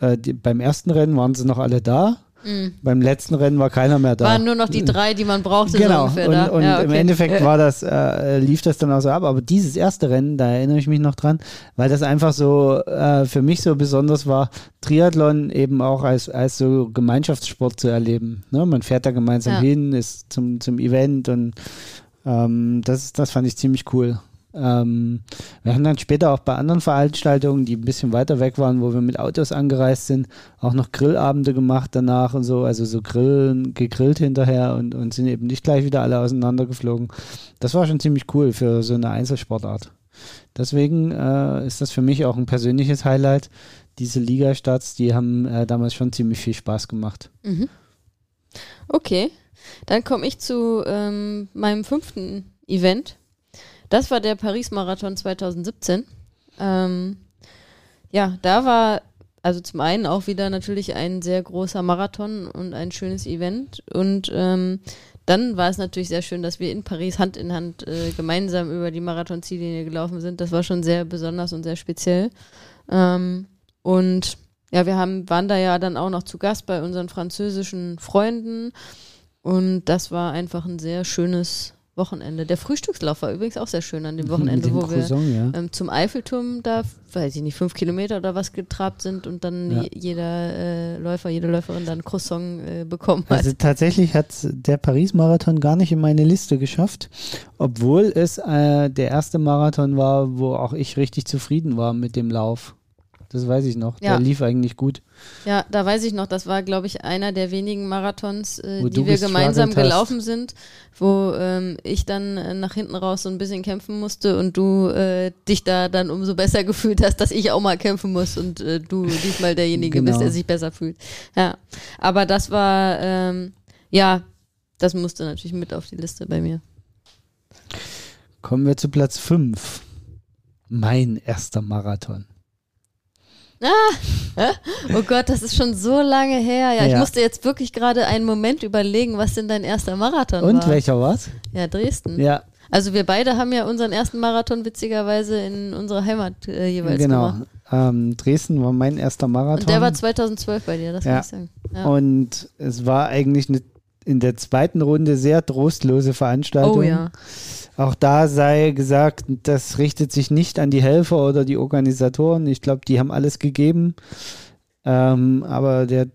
äh, die, beim ersten Rennen waren sie noch alle da Mhm. Beim letzten Rennen war keiner mehr da. Waren nur noch die drei, die man brauchte. Genau. So und, und ja, okay. im Endeffekt war das, äh, lief das dann auch so ab. Aber dieses erste Rennen, da erinnere ich mich noch dran, weil das einfach so äh, für mich so besonders war, Triathlon eben auch als, als so Gemeinschaftssport zu erleben. Ne? Man fährt da gemeinsam ja. hin, ist zum, zum Event und ähm, das, das fand ich ziemlich cool. Ähm, wir haben dann später auch bei anderen Veranstaltungen, die ein bisschen weiter weg waren, wo wir mit Autos angereist sind, auch noch Grillabende gemacht danach und so, also so grillen, gegrillt hinterher und, und sind eben nicht gleich wieder alle auseinandergeflogen. Das war schon ziemlich cool für so eine Einzelsportart. Deswegen äh, ist das für mich auch ein persönliches Highlight. Diese Ligastarts, die haben äh, damals schon ziemlich viel Spaß gemacht. Mhm. Okay, dann komme ich zu ähm, meinem fünften Event. Das war der Paris-Marathon 2017. Ähm, ja, da war also zum einen auch wieder natürlich ein sehr großer Marathon und ein schönes Event. Und ähm, dann war es natürlich sehr schön, dass wir in Paris Hand in Hand äh, gemeinsam über die Marathon-Ziellinie gelaufen sind. Das war schon sehr besonders und sehr speziell. Ähm, und ja, wir haben, waren da ja dann auch noch zu Gast bei unseren französischen Freunden. Und das war einfach ein sehr schönes Wochenende. Der Frühstückslauf war übrigens auch sehr schön an dem Wochenende, wo Croissant, wir ähm, zum Eiffelturm da, weiß ich nicht, fünf Kilometer oder was getrabt sind und dann ja. jeder äh, Läufer, jede Läuferin dann Croissant äh, bekommen hat. Also tatsächlich hat der Paris-Marathon gar nicht in meine Liste geschafft, obwohl es äh, der erste Marathon war, wo auch ich richtig zufrieden war mit dem Lauf. Das weiß ich noch. Ja. Der lief eigentlich gut. Ja, da weiß ich noch, das war, glaube ich, einer der wenigen Marathons, äh, die wir gemeinsam gelaufen hast. sind, wo ähm, ich dann äh, nach hinten raus so ein bisschen kämpfen musste und du äh, dich da dann umso besser gefühlt hast, dass ich auch mal kämpfen muss und äh, du diesmal derjenige genau. bist, der sich besser fühlt. Ja, aber das war, ähm, ja, das musste natürlich mit auf die Liste bei mir. Kommen wir zu Platz 5. Mein erster Marathon. Ah, oh Gott, das ist schon so lange her. Ja, ja. ich musste jetzt wirklich gerade einen Moment überlegen, was denn dein erster Marathon Und war. Und welcher war's? Ja, Dresden. Ja. Also wir beide haben ja unseren ersten Marathon witzigerweise in unserer Heimat äh, jeweils genau. gemacht. Ähm, Dresden war mein erster Marathon. Und der war 2012 bei dir, das Ja. kann ich sagen. Ja. Und es war eigentlich eine, in der zweiten Runde sehr trostlose Veranstaltung. oh ja. Auch da sei gesagt, das richtet sich nicht an die Helfer oder die Organisatoren. Ich glaube, die haben alles gegeben. Ähm, aber der,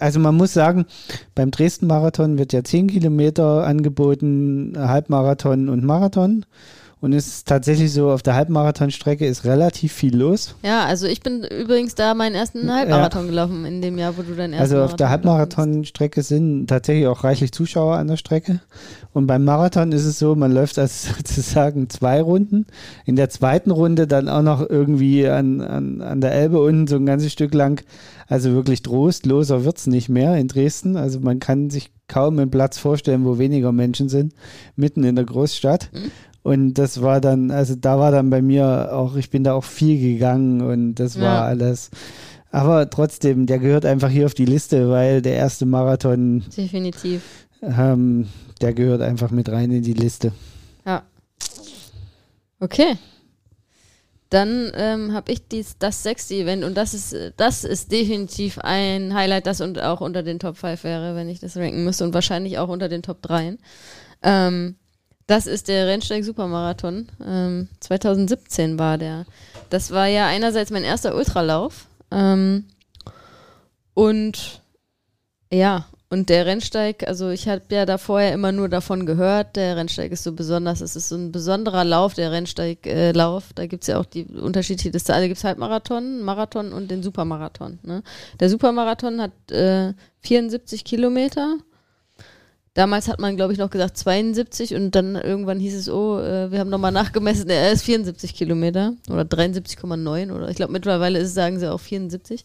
also man muss sagen, beim Dresden-Marathon wird ja 10 Kilometer angeboten, Halbmarathon und Marathon. Und es ist tatsächlich so, auf der Halbmarathonstrecke ist relativ viel los. Ja, also ich bin übrigens da meinen ersten Halbmarathon gelaufen in dem Jahr, wo du deinen ersten Also auf der Marathon Halbmarathonstrecke sind tatsächlich auch reichlich Zuschauer an der Strecke. Und beim Marathon ist es so, man läuft also sozusagen zwei Runden. In der zweiten Runde dann auch noch irgendwie an, an, an der Elbe unten so ein ganzes Stück lang. Also wirklich trostloser wird's nicht mehr in Dresden. Also man kann sich kaum einen Platz vorstellen, wo weniger Menschen sind, mitten in der Großstadt. Mhm. Und das war dann, also da war dann bei mir auch, ich bin da auch viel gegangen und das war Ja. alles. Aber trotzdem, der gehört einfach hier auf die Liste, weil der erste Marathon, Definitiv. ähm, der gehört einfach mit rein in die Liste. Ja. Okay. Dann ähm, habe ich dies, das sechste Event und das ist, das ist definitiv ein Highlight, das und auch unter den Top 5 wäre, wenn ich das ranken müsste und wahrscheinlich auch unter den Top 3. Ähm, das ist der Rennsteig Supermarathon. Ähm, 2017 war der. Das war ja einerseits mein erster Ultralauf. Ähm, und ja, und der Rennsteig, also ich habe ja da vorher immer nur davon gehört, der Rennsteig ist so besonders, es ist so ein besonderer Lauf, der Rennsteiglauf. da gibt es ja auch die unterschiedliche Distanz. Also gibt es Halbmarathon, Marathon und den Supermarathon. Ne? Der Supermarathon hat äh, 74 Kilometer. Damals hat man, glaube ich, noch gesagt 72 und dann irgendwann hieß es, oh, äh, wir haben nochmal nachgemessen, er ist 74 Kilometer oder 73,9 oder ich glaube mittlerweile ist, sagen sie auch 74.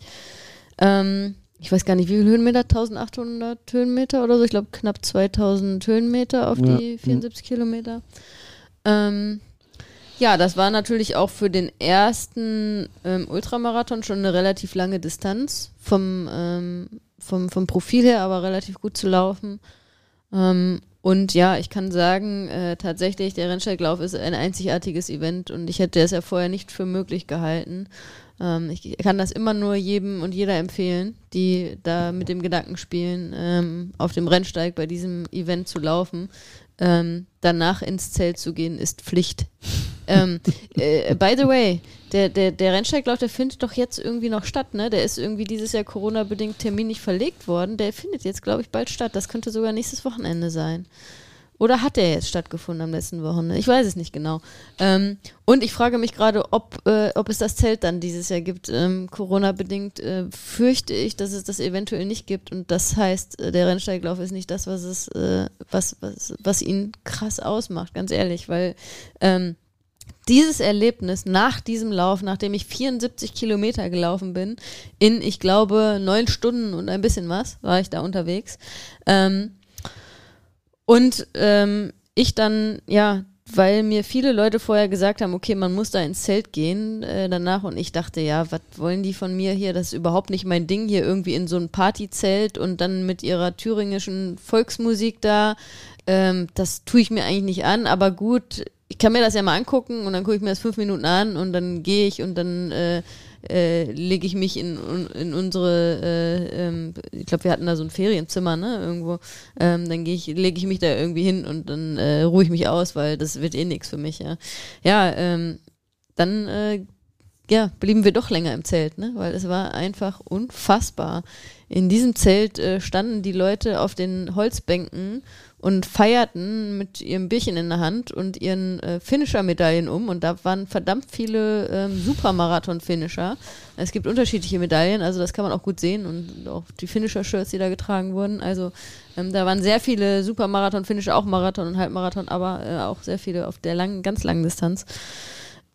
Ähm, ich weiß gar nicht, wie viele Höhenmeter, 1800 Höhenmeter oder so, ich glaube knapp 2000 Höhenmeter auf Ja. die 74 Kilometer. Ähm, ja, das war natürlich auch für den ersten ähm, Ultramarathon schon eine relativ lange Distanz vom, ähm, vom, vom Profil her, aber relativ gut zu laufen. Ähm, und ja, ich kann sagen, äh, tatsächlich, der Rennsteiglauf ist ein einzigartiges Event und ich hätte es ja vorher nicht für möglich gehalten. Ähm, ich kann das immer nur jedem und jeder empfehlen, die da mit dem Gedanken spielen, ähm, auf dem Rennsteig bei diesem Event zu laufen. Ähm, danach ins Zelt zu gehen, ist Pflicht. Ähm, äh, by the way, der, der, der Rennsteiglauf, der findet doch jetzt irgendwie noch statt, ne? Der ist irgendwie dieses Jahr Corona-bedingt terminlich verlegt worden. Der findet jetzt, glaube ich, bald statt. Das könnte sogar nächstes Wochenende sein. Oder hat der jetzt stattgefunden am letzten Wochenende? Ich weiß es nicht genau. Ähm, und ich frage mich gerade, ob, äh, ob es das Zelt dann dieses Jahr gibt. Ähm, Corona-bedingt äh, fürchte ich, dass es das eventuell nicht gibt. Und das heißt, äh, der Rennsteiglauf ist nicht das, was es, äh, was, was, was ihn krass ausmacht, ganz ehrlich, weil ähm, dieses Erlebnis nach diesem Lauf, nachdem ich 74 Kilometer gelaufen bin, in, ich glaube, neun Stunden und ein bisschen was, war ich da unterwegs. Ähm, und ähm, ich dann, ja, weil mir viele Leute vorher gesagt haben, okay, man muss da ins Zelt gehen äh, danach und ich dachte, ja, was wollen die von mir hier? Das ist überhaupt nicht mein Ding, hier irgendwie in so ein Partyzelt und dann mit ihrer thüringischen Volksmusik da. Ähm, das tue ich mir eigentlich nicht an, aber gut, ich kann mir das ja mal angucken und dann gucke ich mir das fünf Minuten an und dann gehe ich und dann äh, äh, lege ich mich in, in unsere, äh, ähm, ich glaube, wir hatten da so ein Ferienzimmer, ne, irgendwo. Ähm, dann ich, lege ich mich da irgendwie hin und dann äh, ruhe ich mich aus, weil das wird eh nichts für mich, ja. Ja, ähm, dann äh, ja, blieben wir doch länger im Zelt, ne? Weil es war einfach unfassbar. In diesem Zelt äh, standen die Leute auf den Holzbänken und feierten mit ihrem Bierchen in der Hand und ihren äh, Finisher-Medaillen um. Und da waren verdammt viele ähm, Supermarathon-Finisher. Es gibt unterschiedliche Medaillen, also das kann man auch gut sehen und auch die Finisher-Shirts, die da getragen wurden. Also ähm, da waren sehr viele Supermarathon-Finisher, auch Marathon und Halbmarathon, aber äh, auch sehr viele auf der langen, ganz langen Distanz.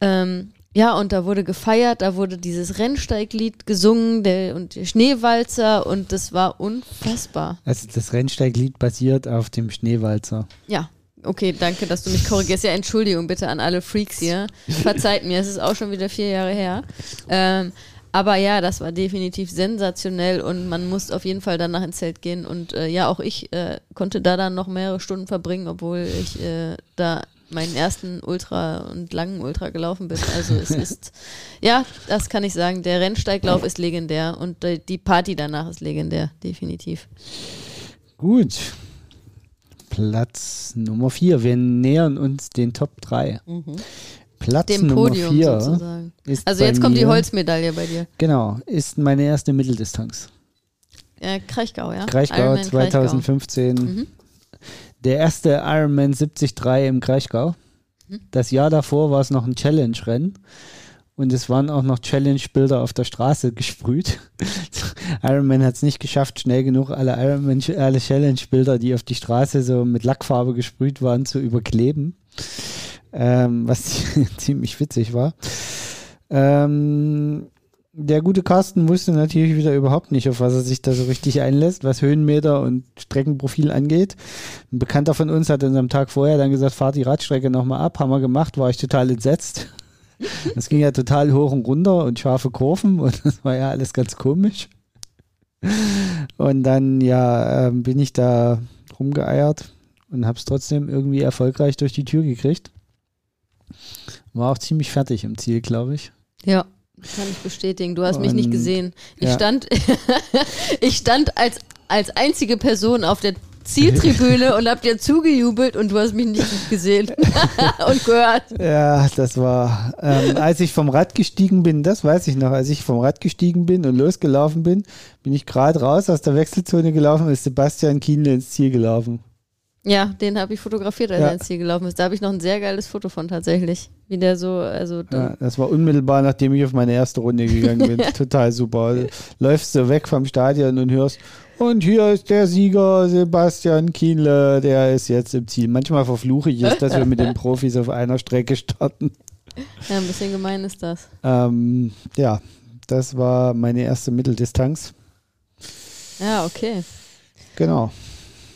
Ähm, ja, und da wurde gefeiert, da wurde dieses Rennsteiglied gesungen der, und der Schneewalzer und das war unfassbar. Also das Rennsteiglied basiert auf dem Schneewalzer. Ja, okay, danke, dass du mich korrigierst. Ja, Entschuldigung bitte an alle Freaks hier. Verzeiht mir, es ist auch schon wieder vier Jahre her. Ähm, aber ja, das war definitiv sensationell und man muss auf jeden Fall danach ins Zelt gehen. Und äh, ja, auch ich äh, konnte da dann noch mehrere Stunden verbringen, obwohl ich äh, da meinen ersten Ultra und langen Ultra gelaufen bin. Also es ist, ja, das kann ich sagen. Der Rennsteiglauf ist legendär und die Party danach ist legendär, definitiv. Gut. Platz Nummer 4. Wir nähern uns den Top 3. Mhm. Platz Dem Nummer 4 ist Also jetzt kommt die Holzmedaille bei dir. Genau, ist meine erste Mitteldistanz. Äh, Kraichgau, ja. Kraichgau Ironman 2015. Kraichgau. Mhm. Der erste Ironman 73 im Kraichgau. Mhm. Das Jahr davor war es noch ein Challenge-Rennen. Und es waren auch noch Challenge-Bilder auf der Straße gesprüht. Ironman hat es nicht geschafft, schnell genug alle Ironman, alle Challenge-Bilder, die auf die Straße so mit Lackfarbe gesprüht waren, zu überkleben. Ähm, was ziemlich witzig war. Ähm, der gute Carsten wusste natürlich wieder überhaupt nicht, auf was er sich da so richtig einlässt, was Höhenmeter und Streckenprofil angeht. Ein Bekannter von uns hat uns am Tag vorher dann gesagt, fahr die Radstrecke nochmal ab, haben wir gemacht, war ich total entsetzt. Das ging ja total hoch und runter und scharfe Kurven und das war ja alles ganz komisch. Und dann, ja, äh, bin ich da rumgeeiert und habe es trotzdem irgendwie erfolgreich durch die Tür gekriegt. War auch ziemlich fertig im Ziel, glaube ich. Ja. Kann ich bestätigen. Du hast und, mich nicht gesehen. Ich ja. stand, ich stand als, als einzige Person auf der Zieltribüne und hab dir zugejubelt und du hast mich nicht gesehen und gehört. Ja, das war, ähm, als ich vom Rad gestiegen bin, das weiß ich noch, als ich vom Rad gestiegen bin und losgelaufen bin, bin ich gerade raus aus der Wechselzone gelaufen und ist Sebastian Kienle ins Ziel gelaufen. Ja, den habe ich fotografiert, als ja. er ins Ziel gelaufen ist. Da habe ich noch ein sehr geiles Foto von tatsächlich. Wie der so, also. Ja, das war unmittelbar, nachdem ich auf meine erste Runde gegangen bin. Total super. Läufst du weg vom Stadion und hörst, und hier ist der Sieger Sebastian Kienle, der ist jetzt im Ziel. Manchmal verfluche ich es, dass wir mit den Profis auf einer Strecke starten. Ja, ein bisschen gemein ist das. Ähm, ja, das war meine erste Mitteldistanz. Ja, okay. Genau.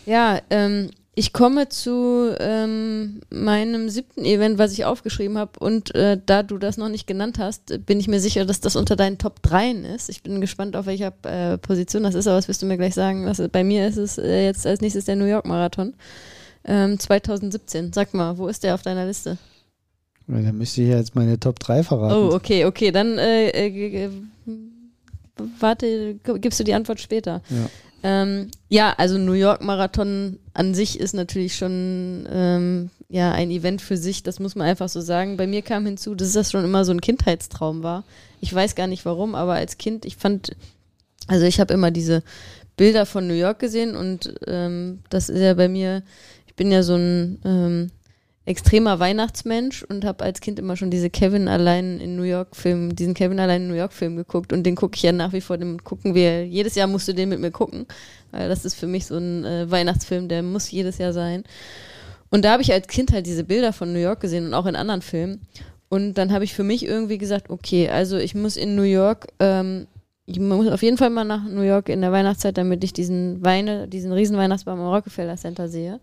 Ja, ähm, ich komme zu ähm, meinem siebten Event, was ich aufgeschrieben habe. Und äh, da du das noch nicht genannt hast, bin ich mir sicher, dass das unter deinen Top 3 ist. Ich bin gespannt, auf welcher äh, Position das ist, aber das wirst du mir gleich sagen. Was, bei mir ist es äh, jetzt als nächstes der New York Marathon ähm, 2017. Sag mal, wo ist der auf deiner Liste? dann müsste ich jetzt meine Top 3 verraten. Oh, okay, okay. Dann äh, äh, warte, gibst du die Antwort später. Ja. Ähm, ja, also New York Marathon an sich ist natürlich schon ähm, ja ein Event für sich, das muss man einfach so sagen. Bei mir kam hinzu, dass das schon immer so ein Kindheitstraum war. Ich weiß gar nicht warum, aber als Kind, ich fand, also ich habe immer diese Bilder von New York gesehen und ähm, das ist ja bei mir, ich bin ja so ein ähm, extremer Weihnachtsmensch und habe als Kind immer schon diese Kevin allein in New York Film, diesen Kevin allein in New York Film geguckt und den gucke ich ja nach wie vor, den gucken wir, jedes Jahr musst du den mit mir gucken, weil das ist für mich so ein äh, Weihnachtsfilm, der muss jedes Jahr sein. Und da habe ich als Kind halt diese Bilder von New York gesehen und auch in anderen Filmen. Und dann habe ich für mich irgendwie gesagt, okay, also ich muss in New York, ähm, ich muss auf jeden Fall mal nach New York in der Weihnachtszeit, damit ich diesen Weine, diesen riesen Weihnachtsbaum im Rockefeller Center sehe.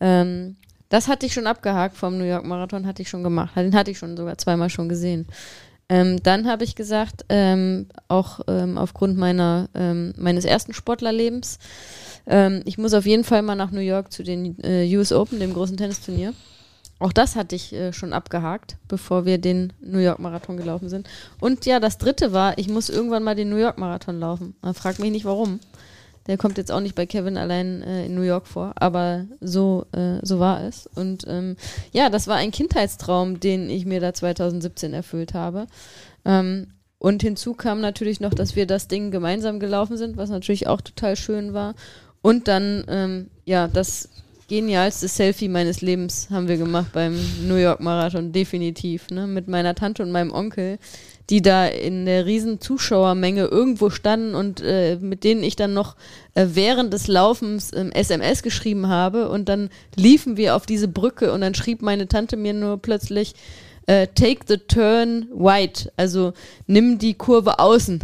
Ähm, das hatte ich schon abgehakt vom New York Marathon, hatte ich schon gemacht. Den hatte ich schon sogar zweimal schon gesehen. Ähm, dann habe ich gesagt, ähm, auch ähm, aufgrund meiner, ähm, meines ersten Sportlerlebens, ähm, ich muss auf jeden Fall mal nach New York zu den äh, US Open, dem großen Tennisturnier. Auch das hatte ich äh, schon abgehakt, bevor wir den New York Marathon gelaufen sind. Und ja, das dritte war, ich muss irgendwann mal den New York Marathon laufen. Frag mich nicht warum. Der kommt jetzt auch nicht bei Kevin allein äh, in New York vor, aber so, äh, so war es. Und ähm, ja, das war ein Kindheitstraum, den ich mir da 2017 erfüllt habe. Ähm, und hinzu kam natürlich noch, dass wir das Ding gemeinsam gelaufen sind, was natürlich auch total schön war. Und dann, ähm, ja, das genialste Selfie meines Lebens haben wir gemacht beim New York Marathon, definitiv, ne? Mit meiner Tante und meinem Onkel, die da in der riesen Zuschauermenge irgendwo standen und äh, mit denen ich dann noch äh, während des Laufens ähm, SMS geschrieben habe und dann liefen wir auf diese Brücke und dann schrieb meine Tante mir nur plötzlich äh, Take the turn white, also nimm die Kurve außen.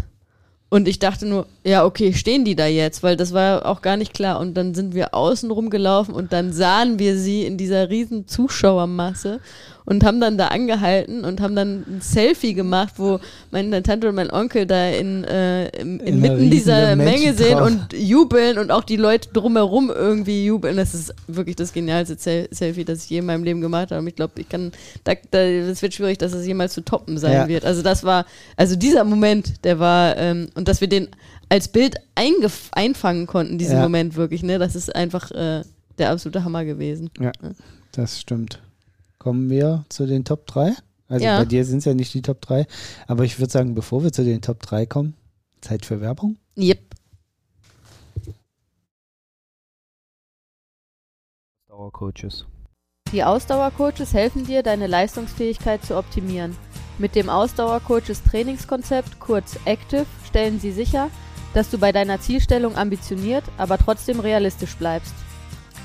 Und ich dachte nur, ja, okay, stehen die da jetzt? Weil das war auch gar nicht klar. Und dann sind wir außen rumgelaufen und dann sahen wir sie in dieser riesen Zuschauermasse und haben dann da angehalten und haben dann ein Selfie gemacht, wo meine Tante und mein Onkel da in, äh, in, inmitten dieser Menge sehen und jubeln und auch die Leute drumherum irgendwie jubeln. Das ist wirklich das genialste Selfie, das ich je in meinem Leben gemacht habe. Und ich glaube, ich kann, da, da, das wird schwierig, dass es jemals zu toppen sein ja. wird. Also das war, also dieser Moment, der war, ähm, und dass wir den als Bild einfangen konnten, diesen ja. Moment wirklich, ne, das ist einfach äh, der absolute Hammer gewesen. Ja, das stimmt kommen wir zu den Top 3. Also ja. bei dir sind es ja nicht die Top 3. Aber ich würde sagen, bevor wir zu den Top 3 kommen, Zeit für Werbung. Yep. Ausdauercoaches. Die Ausdauercoaches helfen dir, deine Leistungsfähigkeit zu optimieren. Mit dem Ausdauercoaches Trainingskonzept, kurz Active, stellen sie sicher, dass du bei deiner Zielstellung ambitioniert, aber trotzdem realistisch bleibst.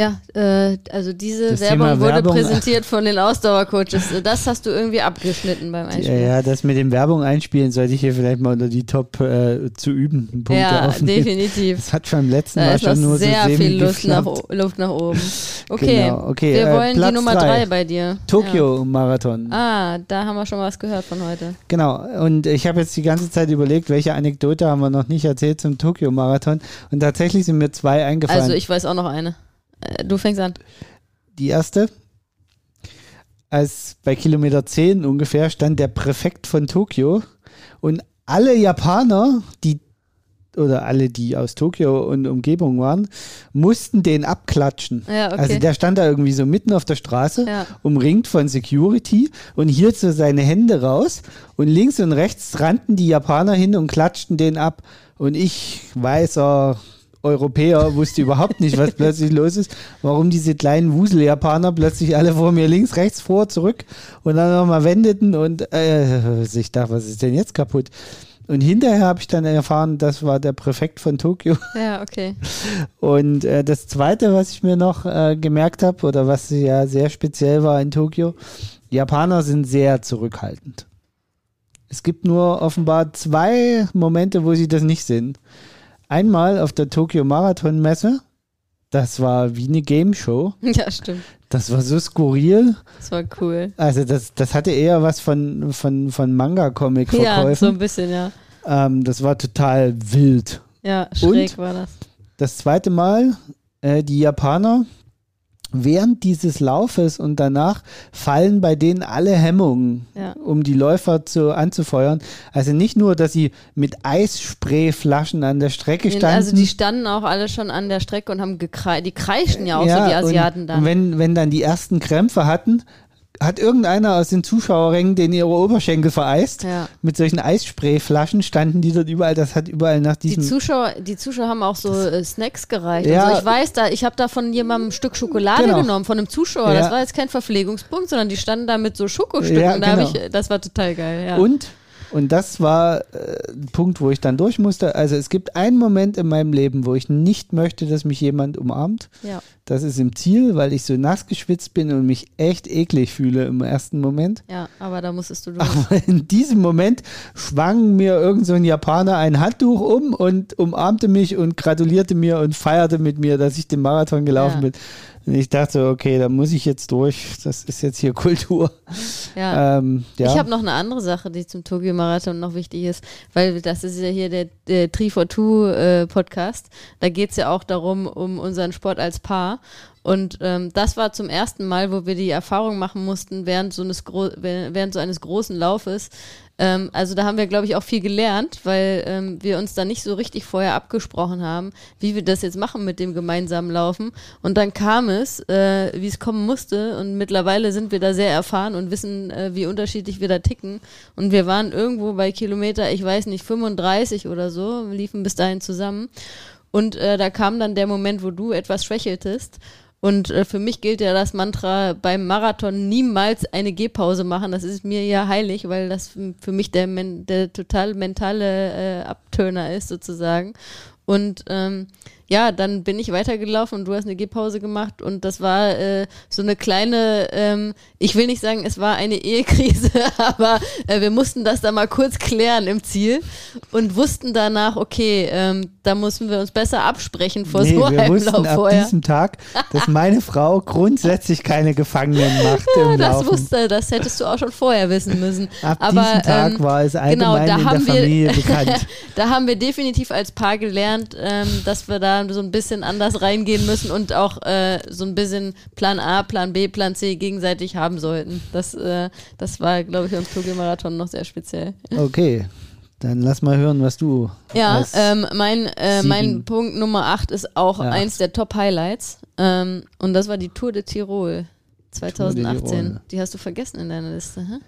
Ja, äh, also diese Werbung wurde Werbung, präsentiert von den Ausdauercoaches. Das hast du irgendwie abgeschnitten beim Einspielen. Ja, ja, das mit dem Werbung einspielen sollte ich hier vielleicht mal unter die Top äh, zu üben Punkte ja, aufnehmen. definitiv. Das hat schon beim letzten da Mal schon nur sehr so viel Luft nach, Luft nach, oben. Okay, genau, okay wir äh, wollen Platz die Nummer drei. drei bei dir. Tokio-Marathon. Ja. Ah, da haben wir schon was gehört von heute. Genau, und ich habe jetzt die ganze Zeit überlegt, welche Anekdote haben wir noch nicht erzählt zum Tokio-Marathon. Und tatsächlich sind mir zwei eingefallen. Also ich weiß auch noch eine. Äh, du fängst an. Die erste. Als bei Kilometer 10 ungefähr stand der Präfekt von Tokio und alle Japaner, die oder alle, die aus Tokio und Umgebung waren, mussten den abklatschen. Ja, okay. Also der stand da irgendwie so mitten auf der Straße, ja. umringt von Security und hielt so seine Hände raus und links und rechts rannten die Japaner hin und klatschten den ab. Und ich, weißer Europäer wusste überhaupt nicht, was plötzlich los ist, warum diese kleinen Wusel-Japaner plötzlich alle vor mir links, rechts, vor, zurück und dann nochmal wendeten und äh, ich dachte, was ist denn jetzt kaputt? Und hinterher habe ich dann erfahren, das war der Präfekt von Tokio. Ja, okay. Und äh, das Zweite, was ich mir noch äh, gemerkt habe oder was ja sehr speziell war in Tokio, Japaner sind sehr zurückhaltend. Es gibt nur offenbar zwei Momente, wo sie das nicht sind einmal auf der Tokyo Marathon Messe. Das war wie eine Game Show. Ja, stimmt. Das war so skurril. Das war cool. Also das, das hatte eher was von, von, von Manga-Comic-Verkäufen. Ja, so ein bisschen, ja. Ähm, das war total wild. Ja, schräg Und war das. Das zweite Mal, äh, die Japaner während dieses Laufes und danach fallen bei denen alle Hemmungen, ja. um die Läufer zu, anzufeuern. Also nicht nur, dass sie mit Eissprayflaschen an der Strecke standen. Also die standen auch alle schon an der Strecke und haben gekreischt. Die kreischen ja auch ja, so, die Asiaten und, dann. Und wenn, wenn dann die ersten Krämpfe hatten, hat irgendeiner aus den Zuschauerrängen den ihre Oberschenkel vereist. Ja. Mit solchen Eissprayflaschen standen die dort überall. Das hat überall nach diesem. Die Zuschauer, die Zuschauer haben auch so äh, Snacks gereicht. Ja. Also ich weiß da, ich habe da von jemandem ein Stück Schokolade genau. genommen, von einem Zuschauer. Ja. Das war jetzt kein Verpflegungspunkt, sondern die standen da mit so Schokostücken. Ja, genau. da ich, das war total geil. Ja. Und und das war äh, ein Punkt, wo ich dann durch musste. Also es gibt einen Moment in meinem Leben, wo ich nicht möchte, dass mich jemand umarmt. Ja. Das ist im Ziel, weil ich so nass geschwitzt bin und mich echt eklig fühle im ersten Moment. Ja, aber da musstest du durch. Aber in diesem Moment schwang mir irgend so ein Japaner ein Handtuch um und umarmte mich und gratulierte mir und feierte mit mir, dass ich den Marathon gelaufen ja. bin. Und ich dachte, okay, da muss ich jetzt durch. Das ist jetzt hier Kultur. Ja. Ähm, ja. Ich habe noch eine andere Sache, die zum Tokio-Marathon noch wichtig ist, weil das ist ja hier der, der Tri for Two äh, Podcast. Da geht es ja auch darum, um unseren Sport als Paar. Und ähm, das war zum ersten Mal, wo wir die Erfahrung machen mussten, während so eines, während so eines großen Laufes, ähm, also da haben wir, glaube ich, auch viel gelernt, weil ähm, wir uns da nicht so richtig vorher abgesprochen haben, wie wir das jetzt machen mit dem gemeinsamen Laufen. Und dann kam es, äh, wie es kommen musste. Und mittlerweile sind wir da sehr erfahren und wissen, äh, wie unterschiedlich wir da ticken. Und wir waren irgendwo bei Kilometer, ich weiß nicht, 35 oder so, liefen bis dahin zusammen. Und äh, da kam dann der Moment, wo du etwas schwächeltest. Und äh, für mich gilt ja das Mantra beim Marathon niemals eine Gehpause machen. Das ist mir ja heilig, weil das für mich der, der total mentale äh, Abtöner ist sozusagen. Und ähm, ja, dann bin ich weitergelaufen und du hast eine Gehpause gemacht und das war äh, so eine kleine, ähm, ich will nicht sagen, es war eine Ehekrise, aber äh, wir mussten das da mal kurz klären im Ziel und wussten danach, okay, ähm, da mussten wir uns besser absprechen vor nee, so wir einem wussten Lauf ab vorher. diesem Tag, dass meine Frau grundsätzlich keine Gefangenen macht im das Laufen. wusste, das hättest du auch schon vorher wissen müssen. Ab Aber, diesem Tag ähm, war es genau, allgemein da in der haben wir- Familie bekannt. da haben wir definitiv als Paar gelernt, ähm, dass wir da so ein bisschen anders reingehen müssen und auch äh, so ein bisschen Plan A, Plan B, Plan C gegenseitig haben sollten. Das, äh, das war, glaube ich, beim Tokio-Marathon noch sehr speziell. Okay, dann lass mal hören, was du. Ja, ähm, mein, äh, mein. Punkt Nummer 8 ist auch Ja. eins der Top-Highlights. Ähm, und das war die Tour de Tirol 2018. Tirol. Die hast du vergessen in deiner Liste, hä?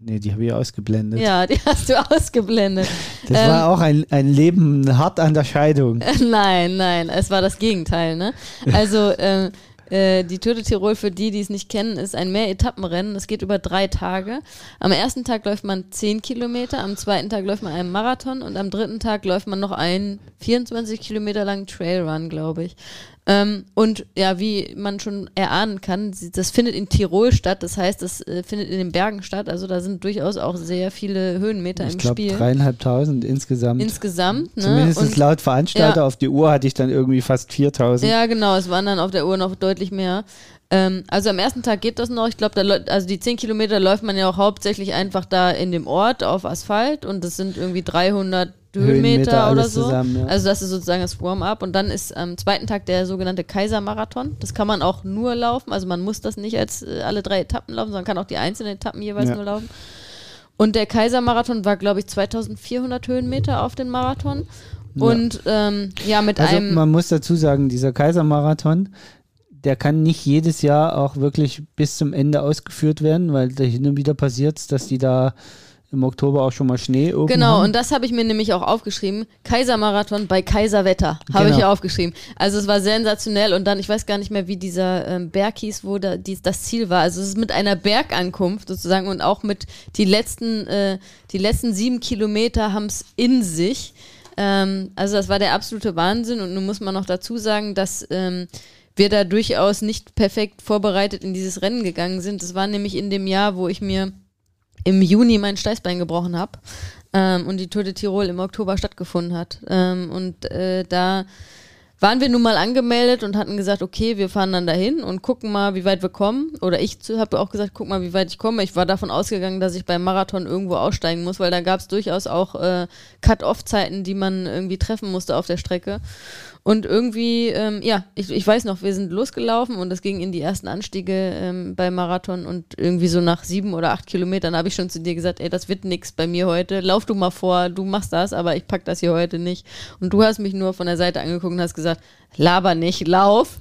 Nee, die habe ich ausgeblendet. Ja, die hast du ausgeblendet. Das Ähm, war auch ein, ein Leben hart an der Scheidung. Nein, nein, es war das Gegenteil. Ne? Also ähm, äh, die Tour de Tirol, für die, die es nicht kennen, ist ein Mehr-Etappenrennen. Es geht über drei Tage. Am ersten Tag läuft man 10 Kilometer, am zweiten Tag läuft man einen Marathon und am dritten Tag läuft man noch einen 24 Kilometer langen Trailrun, glaube ich. Ähm, und ja, wie man schon erahnen kann, das findet in Tirol statt. Das heißt, das äh, findet in den Bergen statt. Also da sind durchaus auch sehr viele Höhenmeter Ich im glaube Spiel. dreieinhalbtausend insgesamt. Insgesamt. Ne? Zumindest Und- laut Veranstalter ja. auf die Uhr hatte ich dann irgendwie fast 4000. Ja, genau, es waren dann auf der Uhr noch deutlich mehr. Ähm, also am ersten Tag geht das noch. Ich glaube, da also die 10 Kilometer läuft man ja auch hauptsächlich einfach da in dem Ort auf Asphalt und das sind irgendwie 300 Höhenmeter, oder so. zusammen, ja. Also das ist sozusagen das Warm-up und dann ist am zweiten Tag der sogenannte Kaisermarathon. Das kann man auch nur laufen, also man muss das nicht als äh, alle drei Etappen laufen, sondern kann auch die einzelnen Etappen jeweils Ja. nur laufen. Und der Kaisermarathon war, glaube ich, 2400 Höhenmeter auf den Marathon. Und ähm, ja, mit Also einem man muss dazu sagen, dieser Kaisermarathon, der kann nicht jedes Jahr auch wirklich bis zum Ende ausgeführt werden, weil da hin und wieder passiert dass die da im Oktober auch schon mal Schnee oben Genau, und das habe ich mir nämlich auch aufgeschrieben. Kaisermarathon bei Kaiserwetter habe ich Genau. hier aufgeschrieben. Also es war sensationell und dann, ich weiß gar nicht mehr, wie dieser ähm, Berg hieß, wo da, dies, das Ziel war. Also es ist mit einer Bergankunft sozusagen und auch mit die letzten, äh, die letzten sieben Kilometer haben es in sich. Ähm, also das war der absolute Wahnsinn und nun muss man noch dazu sagen, dass ähm, wir da durchaus nicht perfekt vorbereitet in dieses Rennen gegangen sind. Das war nämlich in dem Jahr, wo ich mir im Juni mein Steißbein gebrochen habe ähm, und die Tour de Tirol im Oktober stattgefunden hat. Ähm, und äh, da waren wir nun mal angemeldet und hatten gesagt, okay, wir fahren dann dahin und gucken mal, wie weit wir kommen. Oder ich habe auch gesagt, guck mal, wie weit ich komme. Ich war davon ausgegangen, dass ich beim Marathon irgendwo aussteigen muss, weil da gab es durchaus auch äh, Cut-Off-Zeiten, die man irgendwie treffen musste auf der Strecke. Und irgendwie, ähm, ja, ich, ich weiß noch, wir sind losgelaufen und es ging in die ersten Anstiege ähm, beim Marathon und irgendwie so nach sieben oder acht Kilometern habe ich schon zu dir gesagt, ey, das wird nix bei mir heute. Lauf du mal vor, du machst das, aber ich pack das hier heute nicht. Und du hast mich nur von der Seite angeguckt und hast gesagt, laber nicht, lauf.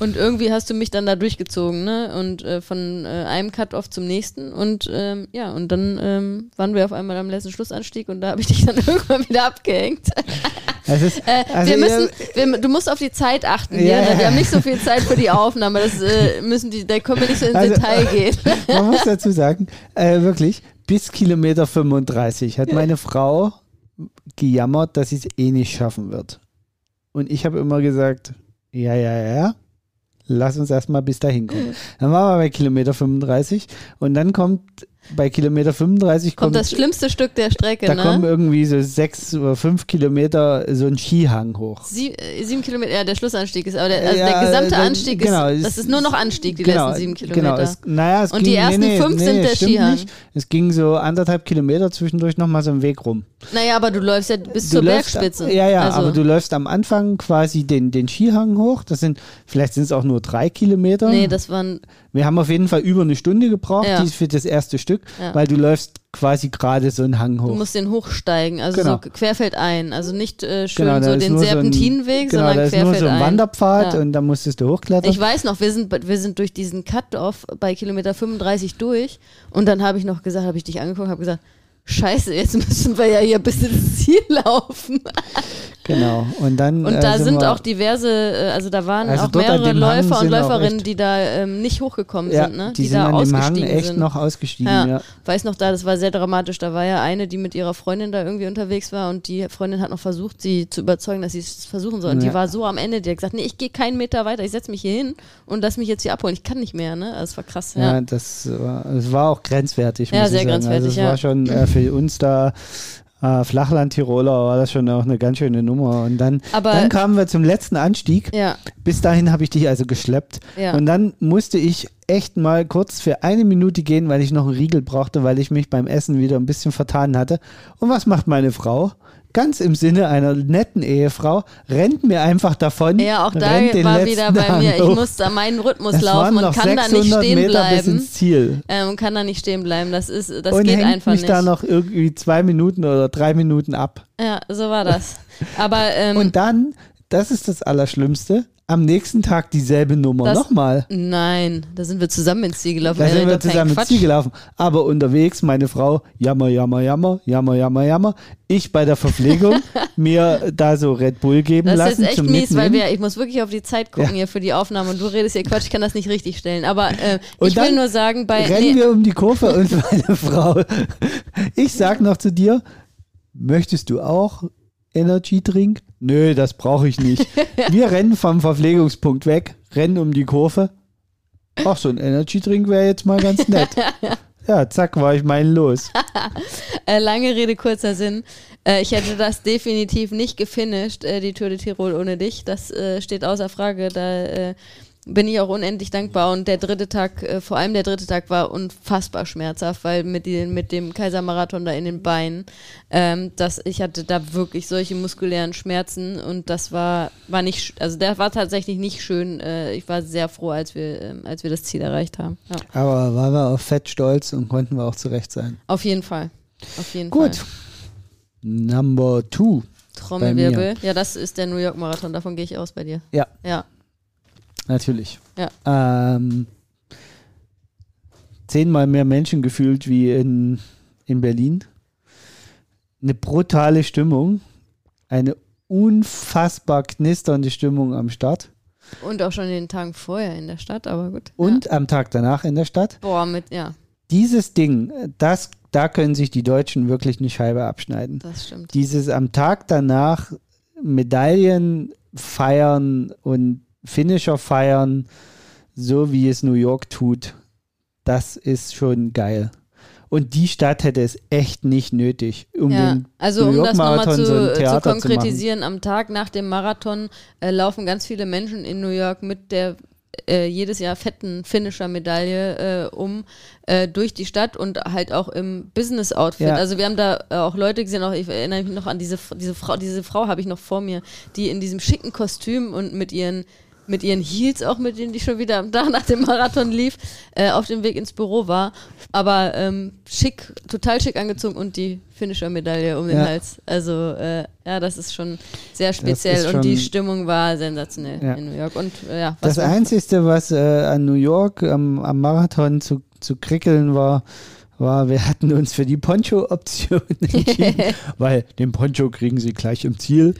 Und irgendwie hast du mich dann da durchgezogen, ne? Und äh, von äh, einem Cut-Off zum nächsten. Und ähm, ja, und dann ähm, waren wir auf einmal am letzten Schlussanstieg und da habe ich dich dann irgendwann wieder abgehängt. Ist, Äh, also wir müssen, wir, du musst auf die Zeit achten. Ja, Ja, ja. Wir haben nicht so viel Zeit für die Aufnahme. Das äh, müssen die, da können wir nicht so ins Also- Detail gehen. man muss dazu sagen, äh, wirklich, bis Kilometer 35 hat meine Frau gejammert, dass sie es eh nicht schaffen wird. Und ich habe immer gesagt, ja, ja, ja, lass uns erstmal bis dahin kommen. Dann waren wir bei Kilometer 35 und dann kommt bei Kilometer 35 Kommt kommt, das schlimmste Stück der Strecke, da kommen ne? irgendwie so sechs oder fünf Kilometer so ein Skihang hoch. Sie, äh, sieben Kilometer, ja, der Schlussanstieg ist, aber der, also Ja, der gesamte dann- Anstieg genau, ist, das ist nur noch Anstieg, die genau, letzten sieben Kilometer. Genau, es, naja, es Und ging, die ersten nee, nee, fünf nee, sind der stimmt Skihang. Nicht. Es ging so anderthalb Kilometer zwischendurch nochmal so einen Weg rum. naja, aber du läufst ja bis Du zur läufst- Bergspitze. Ja, ja, also, aber du läufst am Anfang quasi den, den Skihang hoch. Das sind, vielleicht sind es auch nur drei Kilometer. Nee, das waren, Wir haben auf jeden Fall über eine Stunde gebraucht Ja. die für das erste Stück, Ja. weil du läufst quasi gerade so einen Hang hoch. du musst den hochsteigen, also Genau. so querfeldein. Also nicht äh, schön Genau, so den nur so ein- Serpentinenweg, genau, sondern da ist nur so ein querfeldein. Wanderpfad Ja. und da musstest du hochklettern. Ich weiß noch, wir sind, wir sind durch diesen Cut-Off bei Kilometer 35 durch und dann habe ich noch gesagt, habe ich dich angeguckt, habe gesagt, Scheiße, jetzt müssen wir ja hier bis ins Ziel laufen. Genau. Und dann. Und äh, da sind wir- auch diverse, äh, also da waren Also auch mehrere Läufer und sind Läuferinnen, die da ähm, nicht hochgekommen ja, sind, ne? die, sind da an dem Hang echt sind. noch ausgestiegen, Ja. ja. Weiß noch da, das war sehr dramatisch. Da war ja eine, die mit ihrer Freundin da irgendwie unterwegs war und die Freundin hat noch versucht, sie zu überzeugen, dass sie es versuchen soll. Und Ja. die war so am Ende, die hat gesagt, nee, ich gehe keinen Meter weiter, ich setze mich hier hin und lass mich jetzt hier abholen. Ich kann nicht mehr, ne? Das war krass, Ja, das war, es war auch grenzwertig. Ja, sehr grenzwertig, Also es war schon äh, für uns da äh, Flachland-Tiroler war das schon auch eine ganz schöne Nummer. Und dann, Aber- dann kamen wir zum letzten Anstieg. Ja, Bis dahin habe ich dich also geschleppt. Ja. Und dann musste ich echt mal kurz für eine Minute gehen, weil ich noch einen Riegel brauchte, weil ich mich beim Essen wieder ein bisschen vertan hatte. Und was macht meine Frau? Ganz im Sinne einer netten Ehefrau, rennt mir einfach davon. ja auch da war wieder bei Hang mir, ich hoch. musste an meinen Rhythmus Es laufen und kann da nicht 600 stehen Meter bis bleiben. ins Ziel. Ähm, und kann da nicht stehen bleiben. Das ist, das und geht einfach mich nicht. da noch irgendwie zwei Minuten oder drei Minuten ab. Ja, so war das. Aber ähm, Und dann, das ist das Allerschlimmste, am nächsten Tag dieselbe Nummer Das- nochmal. nein, da sind wir zusammen ins Ziel gelaufen. Da sind wir zusammen ins. Ziel gelaufen. Aber unterwegs meine Frau, jammer, jammer, jammer, jammer, jammer, jammer. Ich bei der Verpflegung mir da so Red Bull geben Das ist lassen jetzt echt zum mies, weil wir, ich muss wirklich auf die Zeit gucken Ja. hier für die Aufnahme und du redest hier Quatsch, ich kann das nicht richtig stellen. Aber äh, ich will nur sagen, bei Rennen nee, wir um die Kurve und meine Frau, ich sag noch zu dir, möchtest du auch Energy Drink? Nö, das brauche ich nicht. Wir rennen vom Verpflegungspunkt weg, rennen um die Kurve. Ach, so ein Energy Drink wäre jetzt mal ganz nett. Ja, zack, war ich meinen los. äh, lange Rede, kurzer Sinn. Äh, ich hätte das definitiv nicht gefinisht, äh, die Tour de Tirol ohne dich. Das steht außer Frage. Da bin ich auch unendlich dankbar. Und der dritte Tag, äh, vor allem der dritte Tag, war unfassbar schmerzhaft, weil mit, den, mit dem Kaisermarathon da in den Beinen, ähm, dass ich hatte da wirklich solche muskulären Schmerzen und das war, war nicht, also der war tatsächlich nicht schön. Äh, ich war sehr froh, als wir, ähm, als wir das Ziel erreicht haben. Ja, Aber waren wir auch fett stolz und konnten wir auch zurecht sein. auf jeden Fall. Auf jeden Gut. Fall. Number two. Trommelwirbel. Ja, das ist der New York Marathon, davon gehe ich aus bei dir. Ja, Ja. Natürlich. Ja. Ähm, zehnmal mehr Menschen gefühlt wie in, in Berlin. Eine brutale Stimmung. Eine unfassbar knisternde Stimmung am Start. Und auch schon in den Tagen vorher in der Stadt, aber gut. Und am Tag danach in der Stadt. Ja. Boah, mit, ja, Dieses Ding, das, da können sich die Deutschen wirklich eine Scheibe abschneiden. das stimmt. Dieses am Tag danach Medaillen feiern und Finisher feiern, so wie es New York tut, das ist schon geil. Und die Stadt hätte es echt nicht nötig, um ja, den also New um York das nochmal Marathon zu, so ein zu Theater zu konkretisieren, am Tag nach dem Marathon äh, laufen ganz viele Menschen in New York mit der äh, jedes Jahr fetten Finisher-Medaille äh, um äh, durch die Stadt und halt auch im Business-Outfit. Ja. Also wir haben da äh, auch Leute gesehen, auch ich erinnere mich noch an diese, diese Frau, diese Frau habe ich noch vor mir, die in diesem schicken Kostüm und mit ihren mit ihren Heels auch, mit denen die schon wieder am Tag nach dem Marathon lief, äh, auf dem Weg ins Büro war. Aber ähm, schick, total schick angezogen und die Finisher-Medaille um den Ja. Hals. Also äh, ja, das ist schon sehr speziell schon- und die Stimmung war sensationell Ja. in New York. Und äh, ja, Das Einzige, was äh, an New York am, am Marathon zu, zu krickeln war, war, wir hatten uns für die Poncho-Option entschieden, weil den Poncho kriegen sie gleich im Ziel.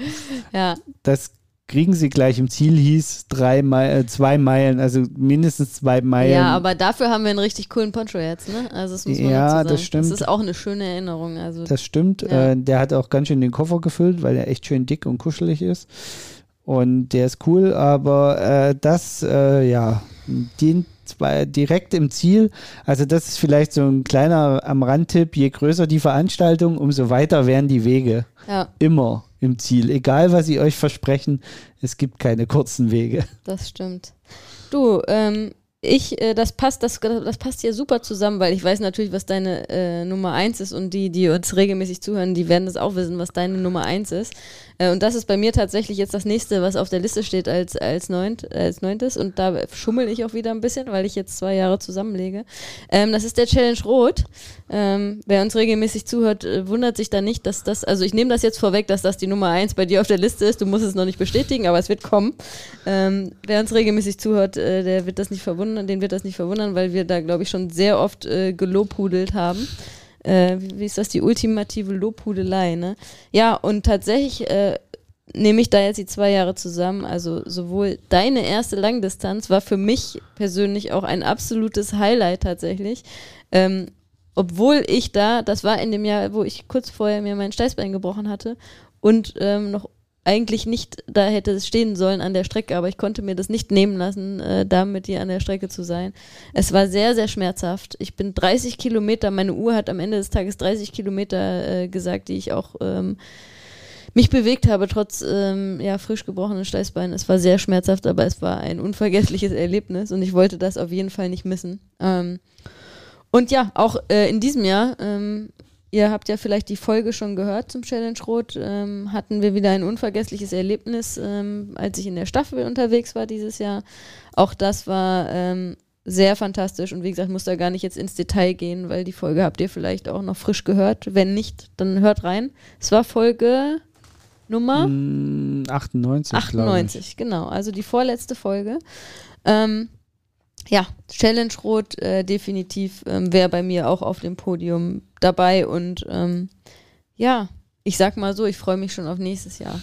ja, Das kriegen sie gleich im Ziel hieß drei Mei äh, zwei Meilen, also mindestens zwei Meilen. ja, aber dafür haben wir einen richtig coolen Poncho jetzt, ne? Also das muss man Ja, sagen. das stimmt. Das ist auch eine schöne Erinnerung. Also Das stimmt. Ja. Äh, der hat auch ganz schön den Koffer gefüllt, weil er echt schön dick und kuschelig ist. Und der ist cool, aber äh, das, äh, ja, den zwei direkt im Ziel. Also das ist vielleicht so ein kleiner am Randtipp. Je größer die Veranstaltung, umso weiter werden die Wege. ja, Immer im Ziel. Egal, was sie euch versprechen, es gibt keine kurzen Wege. das stimmt. Du, ähm, ich, äh, das passt, das, das passt hier super zusammen, weil ich weiß natürlich, was deine äh, Nummer eins ist und die, die uns regelmäßig zuhören, die werden das auch wissen, was deine Nummer eins ist. Äh, und das ist bei mir tatsächlich jetzt das nächste, was auf der Liste steht als, als, neunt, als neuntes. Und da schummel ich auch wieder ein bisschen, weil ich jetzt zwei Jahre zusammenlege. Ähm, das ist der Challenge Rot. Ähm, wer uns regelmäßig zuhört, äh, wundert sich da nicht, dass das, also ich nehme das jetzt vorweg, dass das die Nummer eins bei dir auf der Liste ist. Du musst es noch nicht bestätigen, aber es wird kommen. Ähm, wer uns regelmäßig zuhört, äh, der wird das nicht verwundern, den wird das nicht verwundern, weil wir da, glaube ich, schon sehr oft äh, gelobhudelt haben. Äh, wie ist das? Die ultimative Lobhudelei, ne? Ja, und tatsächlich äh, nehme ich da jetzt die zwei Jahre zusammen. Also sowohl deine erste Langdistanz war für mich persönlich auch ein absolutes Highlight tatsächlich. Ähm, obwohl ich da, das war in dem Jahr, wo ich kurz vorher mir mein Steißbein gebrochen hatte und ähm, noch eigentlich nicht da hätte stehen sollen an der Strecke, aber ich konnte mir das nicht nehmen lassen, äh, da mit dir an der Strecke zu sein. Es war sehr, sehr schmerzhaft. Ich bin 30 Kilometer, meine Uhr hat am Ende des Tages 30 Kilometer äh, gesagt, die ich auch ähm, mich bewegt habe, trotz ähm, ja, frisch gebrochenen Steißbeinen. Es war sehr schmerzhaft, aber es war ein unvergessliches Erlebnis und ich wollte das auf jeden Fall nicht missen. Ähm, und ja, auch äh, in diesem Jahr ähm, Ihr habt ja vielleicht die Folge schon gehört zum Challenge Rot. Ähm, hatten wir wieder ein unvergessliches Erlebnis, ähm, als ich in der Staffel unterwegs war dieses Jahr. Auch das war ähm, sehr fantastisch und wie gesagt, muss da gar nicht jetzt ins Detail gehen, weil die Folge habt ihr vielleicht auch noch frisch gehört. Wenn nicht, dann hört rein. Es war Folge Nummer 98. 98, genau. Also die vorletzte Folge. Ähm, ja, Challenge Rot äh, definitiv ähm, wäre bei mir auch auf dem Podium dabei und ähm, ja, ich sag mal so, ich freue mich schon auf nächstes Jahr.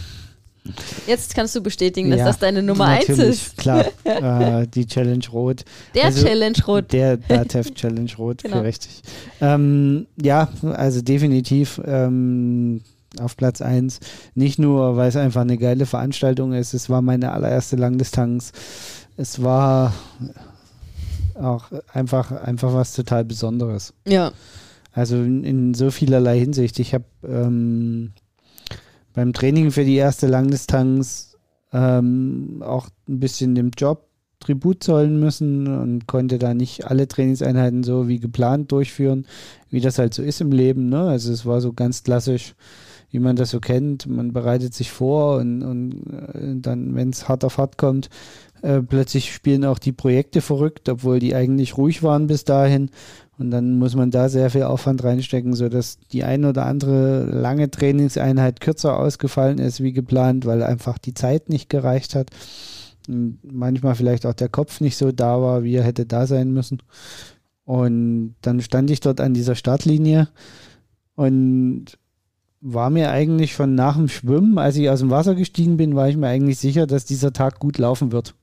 Jetzt kannst du bestätigen, dass ja, das deine Nummer 1 ist. Klar, äh, die Challenge Rot. Der also, Challenge Rot. Der DATEV Challenge Rot, genau. richtig. Ähm, ja, also definitiv ähm, auf Platz 1. Nicht nur, weil es einfach eine geile Veranstaltung ist, es war meine allererste Langdistanz. Es war auch einfach, einfach was total Besonderes. Ja. Also in, in so vielerlei Hinsicht. Ich habe ähm, beim Training für die erste Langdistanz ähm, auch ein bisschen dem Job Tribut zollen müssen und konnte da nicht alle Trainingseinheiten so wie geplant durchführen, wie das halt so ist im Leben. Ne? Also es war so ganz klassisch, wie man das so kennt. Man bereitet sich vor und, und äh, dann, wenn es hart auf hart kommt, äh, plötzlich spielen auch die Projekte verrückt, obwohl die eigentlich ruhig waren bis dahin. Und dann muss man da sehr viel Aufwand reinstecken, sodass die ein oder andere lange Trainingseinheit kürzer ausgefallen ist wie geplant, weil einfach die Zeit nicht gereicht hat. Und manchmal vielleicht auch der Kopf nicht so da war, wie er hätte da sein müssen. Und dann stand ich dort an dieser Startlinie und war mir eigentlich schon nach dem Schwimmen, als ich aus dem Wasser gestiegen bin, war ich mir eigentlich sicher, dass dieser Tag gut laufen wird.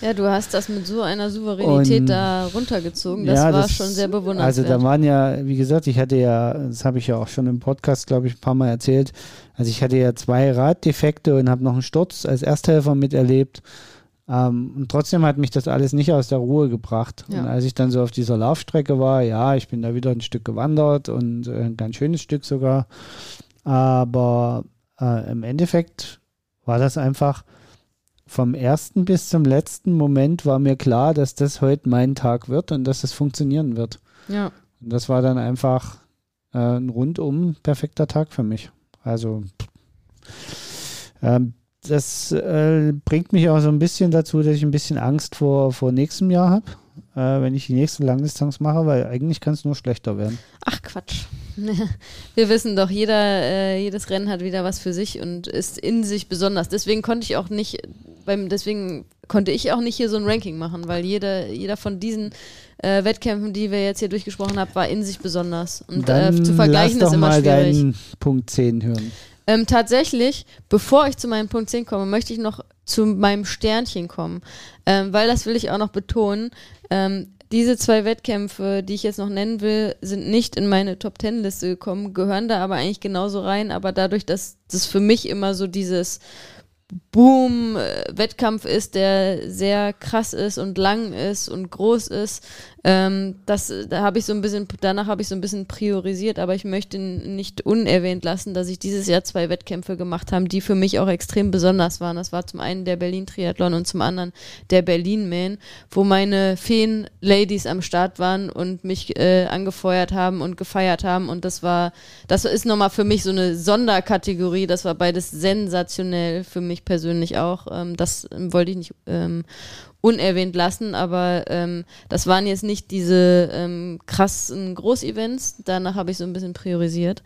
Ja, du hast das mit so einer Souveränität und, da runtergezogen. Das ja, war das, schon sehr bewundernswert. Also da waren ja, wie gesagt, ich hatte ja, das habe ich ja auch schon im Podcast, glaube ich, ein paar Mal erzählt. Also ich hatte ja zwei Raddefekte und habe noch einen Sturz als Ersthelfer miterlebt. Ähm, und trotzdem hat mich das alles nicht aus der Ruhe gebracht. Ja. Und als ich dann so auf dieser Laufstrecke war, ja, ich bin da wieder ein Stück gewandert und äh, ein ganz schönes Stück sogar. Aber äh, im Endeffekt war das einfach vom ersten bis zum letzten Moment war mir klar, dass das heute mein Tag wird und dass es funktionieren wird. Ja. Und das war dann einfach äh, ein rundum perfekter Tag für mich. Also ähm, das äh, bringt mich auch so ein bisschen dazu, dass ich ein bisschen Angst vor, vor nächstem Jahr habe, äh, wenn ich die nächste Langdistanz mache, weil eigentlich kann es nur schlechter werden. Ach Quatsch. Wir wissen doch, jeder, äh, jedes Rennen hat wieder was für sich und ist in sich besonders. Deswegen konnte ich auch nicht, beim, deswegen konnte ich auch nicht hier so ein Ranking machen, weil jeder, jeder von diesen äh, Wettkämpfen, die wir jetzt hier durchgesprochen haben, war in sich besonders. Und äh, zu vergleichen lass ist immer mal schwierig. Deinen Punkt 10 hören. Ähm, tatsächlich, bevor ich zu meinem Punkt 10 komme, möchte ich noch zu meinem Sternchen kommen, ähm, weil das will ich auch noch betonen. Ähm, diese zwei Wettkämpfe, die ich jetzt noch nennen will, sind nicht in meine Top Ten Liste gekommen, gehören da aber eigentlich genauso rein. Aber dadurch, dass das für mich immer so dieses Boom-Wettkampf ist, der sehr krass ist und lang ist und groß ist, ähm, das, da habe ich so ein bisschen, danach habe ich so ein bisschen priorisiert, aber ich möchte nicht unerwähnt lassen, dass ich dieses Jahr zwei Wettkämpfe gemacht habe, die für mich auch extrem besonders waren. Das war zum einen der Berlin Triathlon und zum anderen der Berlin Man, wo meine Feen-Ladies am Start waren und mich äh, angefeuert haben und gefeiert haben. Und das war, das ist nochmal für mich so eine Sonderkategorie. Das war beides sensationell für mich persönlich auch. Ähm, das wollte ich nicht ähm, unerwähnt lassen, aber ähm, das waren jetzt nicht diese ähm, krassen Großevents. Danach habe ich so ein bisschen priorisiert.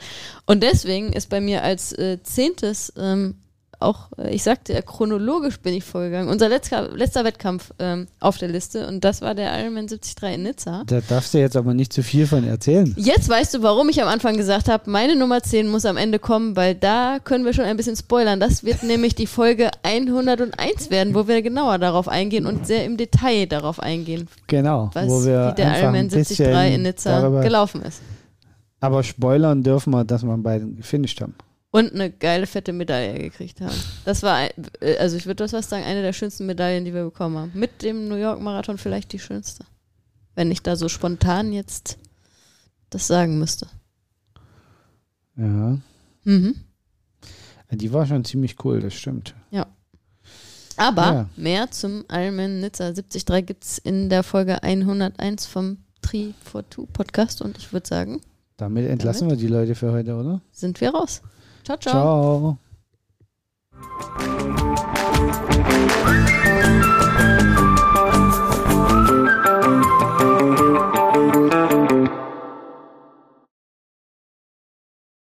Und deswegen ist bei mir als äh, zehntes ähm, auch, äh, ich sagte ja, chronologisch bin ich vorgegangen. Unser letzter, letzter Wettkampf ähm, auf der Liste und das war der Ironman 73 in Nizza. Da darfst du jetzt aber nicht zu viel von erzählen. Jetzt weißt du, warum ich am Anfang gesagt habe, meine Nummer 10 muss am Ende kommen, weil da können wir schon ein bisschen spoilern. Das wird nämlich die Folge 101 werden, wo wir genauer darauf eingehen und sehr im Detail darauf eingehen, Genau, was, wo wir wie der Ironman ein 73 bisschen in Nizza gelaufen ist. Aber spoilern dürfen wir, dass wir beiden gefinisht haben. Und eine geile, fette Medaille gekriegt haben. Das war, äh, also ich würde das was sagen, eine der schönsten Medaillen, die wir bekommen haben. Mit dem New York Marathon vielleicht die schönste. Wenn ich da so spontan jetzt das sagen müsste. Ja, Mhm. die war schon ziemlich cool, das stimmt. Aber Ja. mehr zum Ironman Nizza 73 gibt es in der Folge 101 vom Tri for Two Podcast und ich würde sagen, Damit entlassen wir die Leute für heute, oder? sind wir raus. Ciao, ciao. Ciao.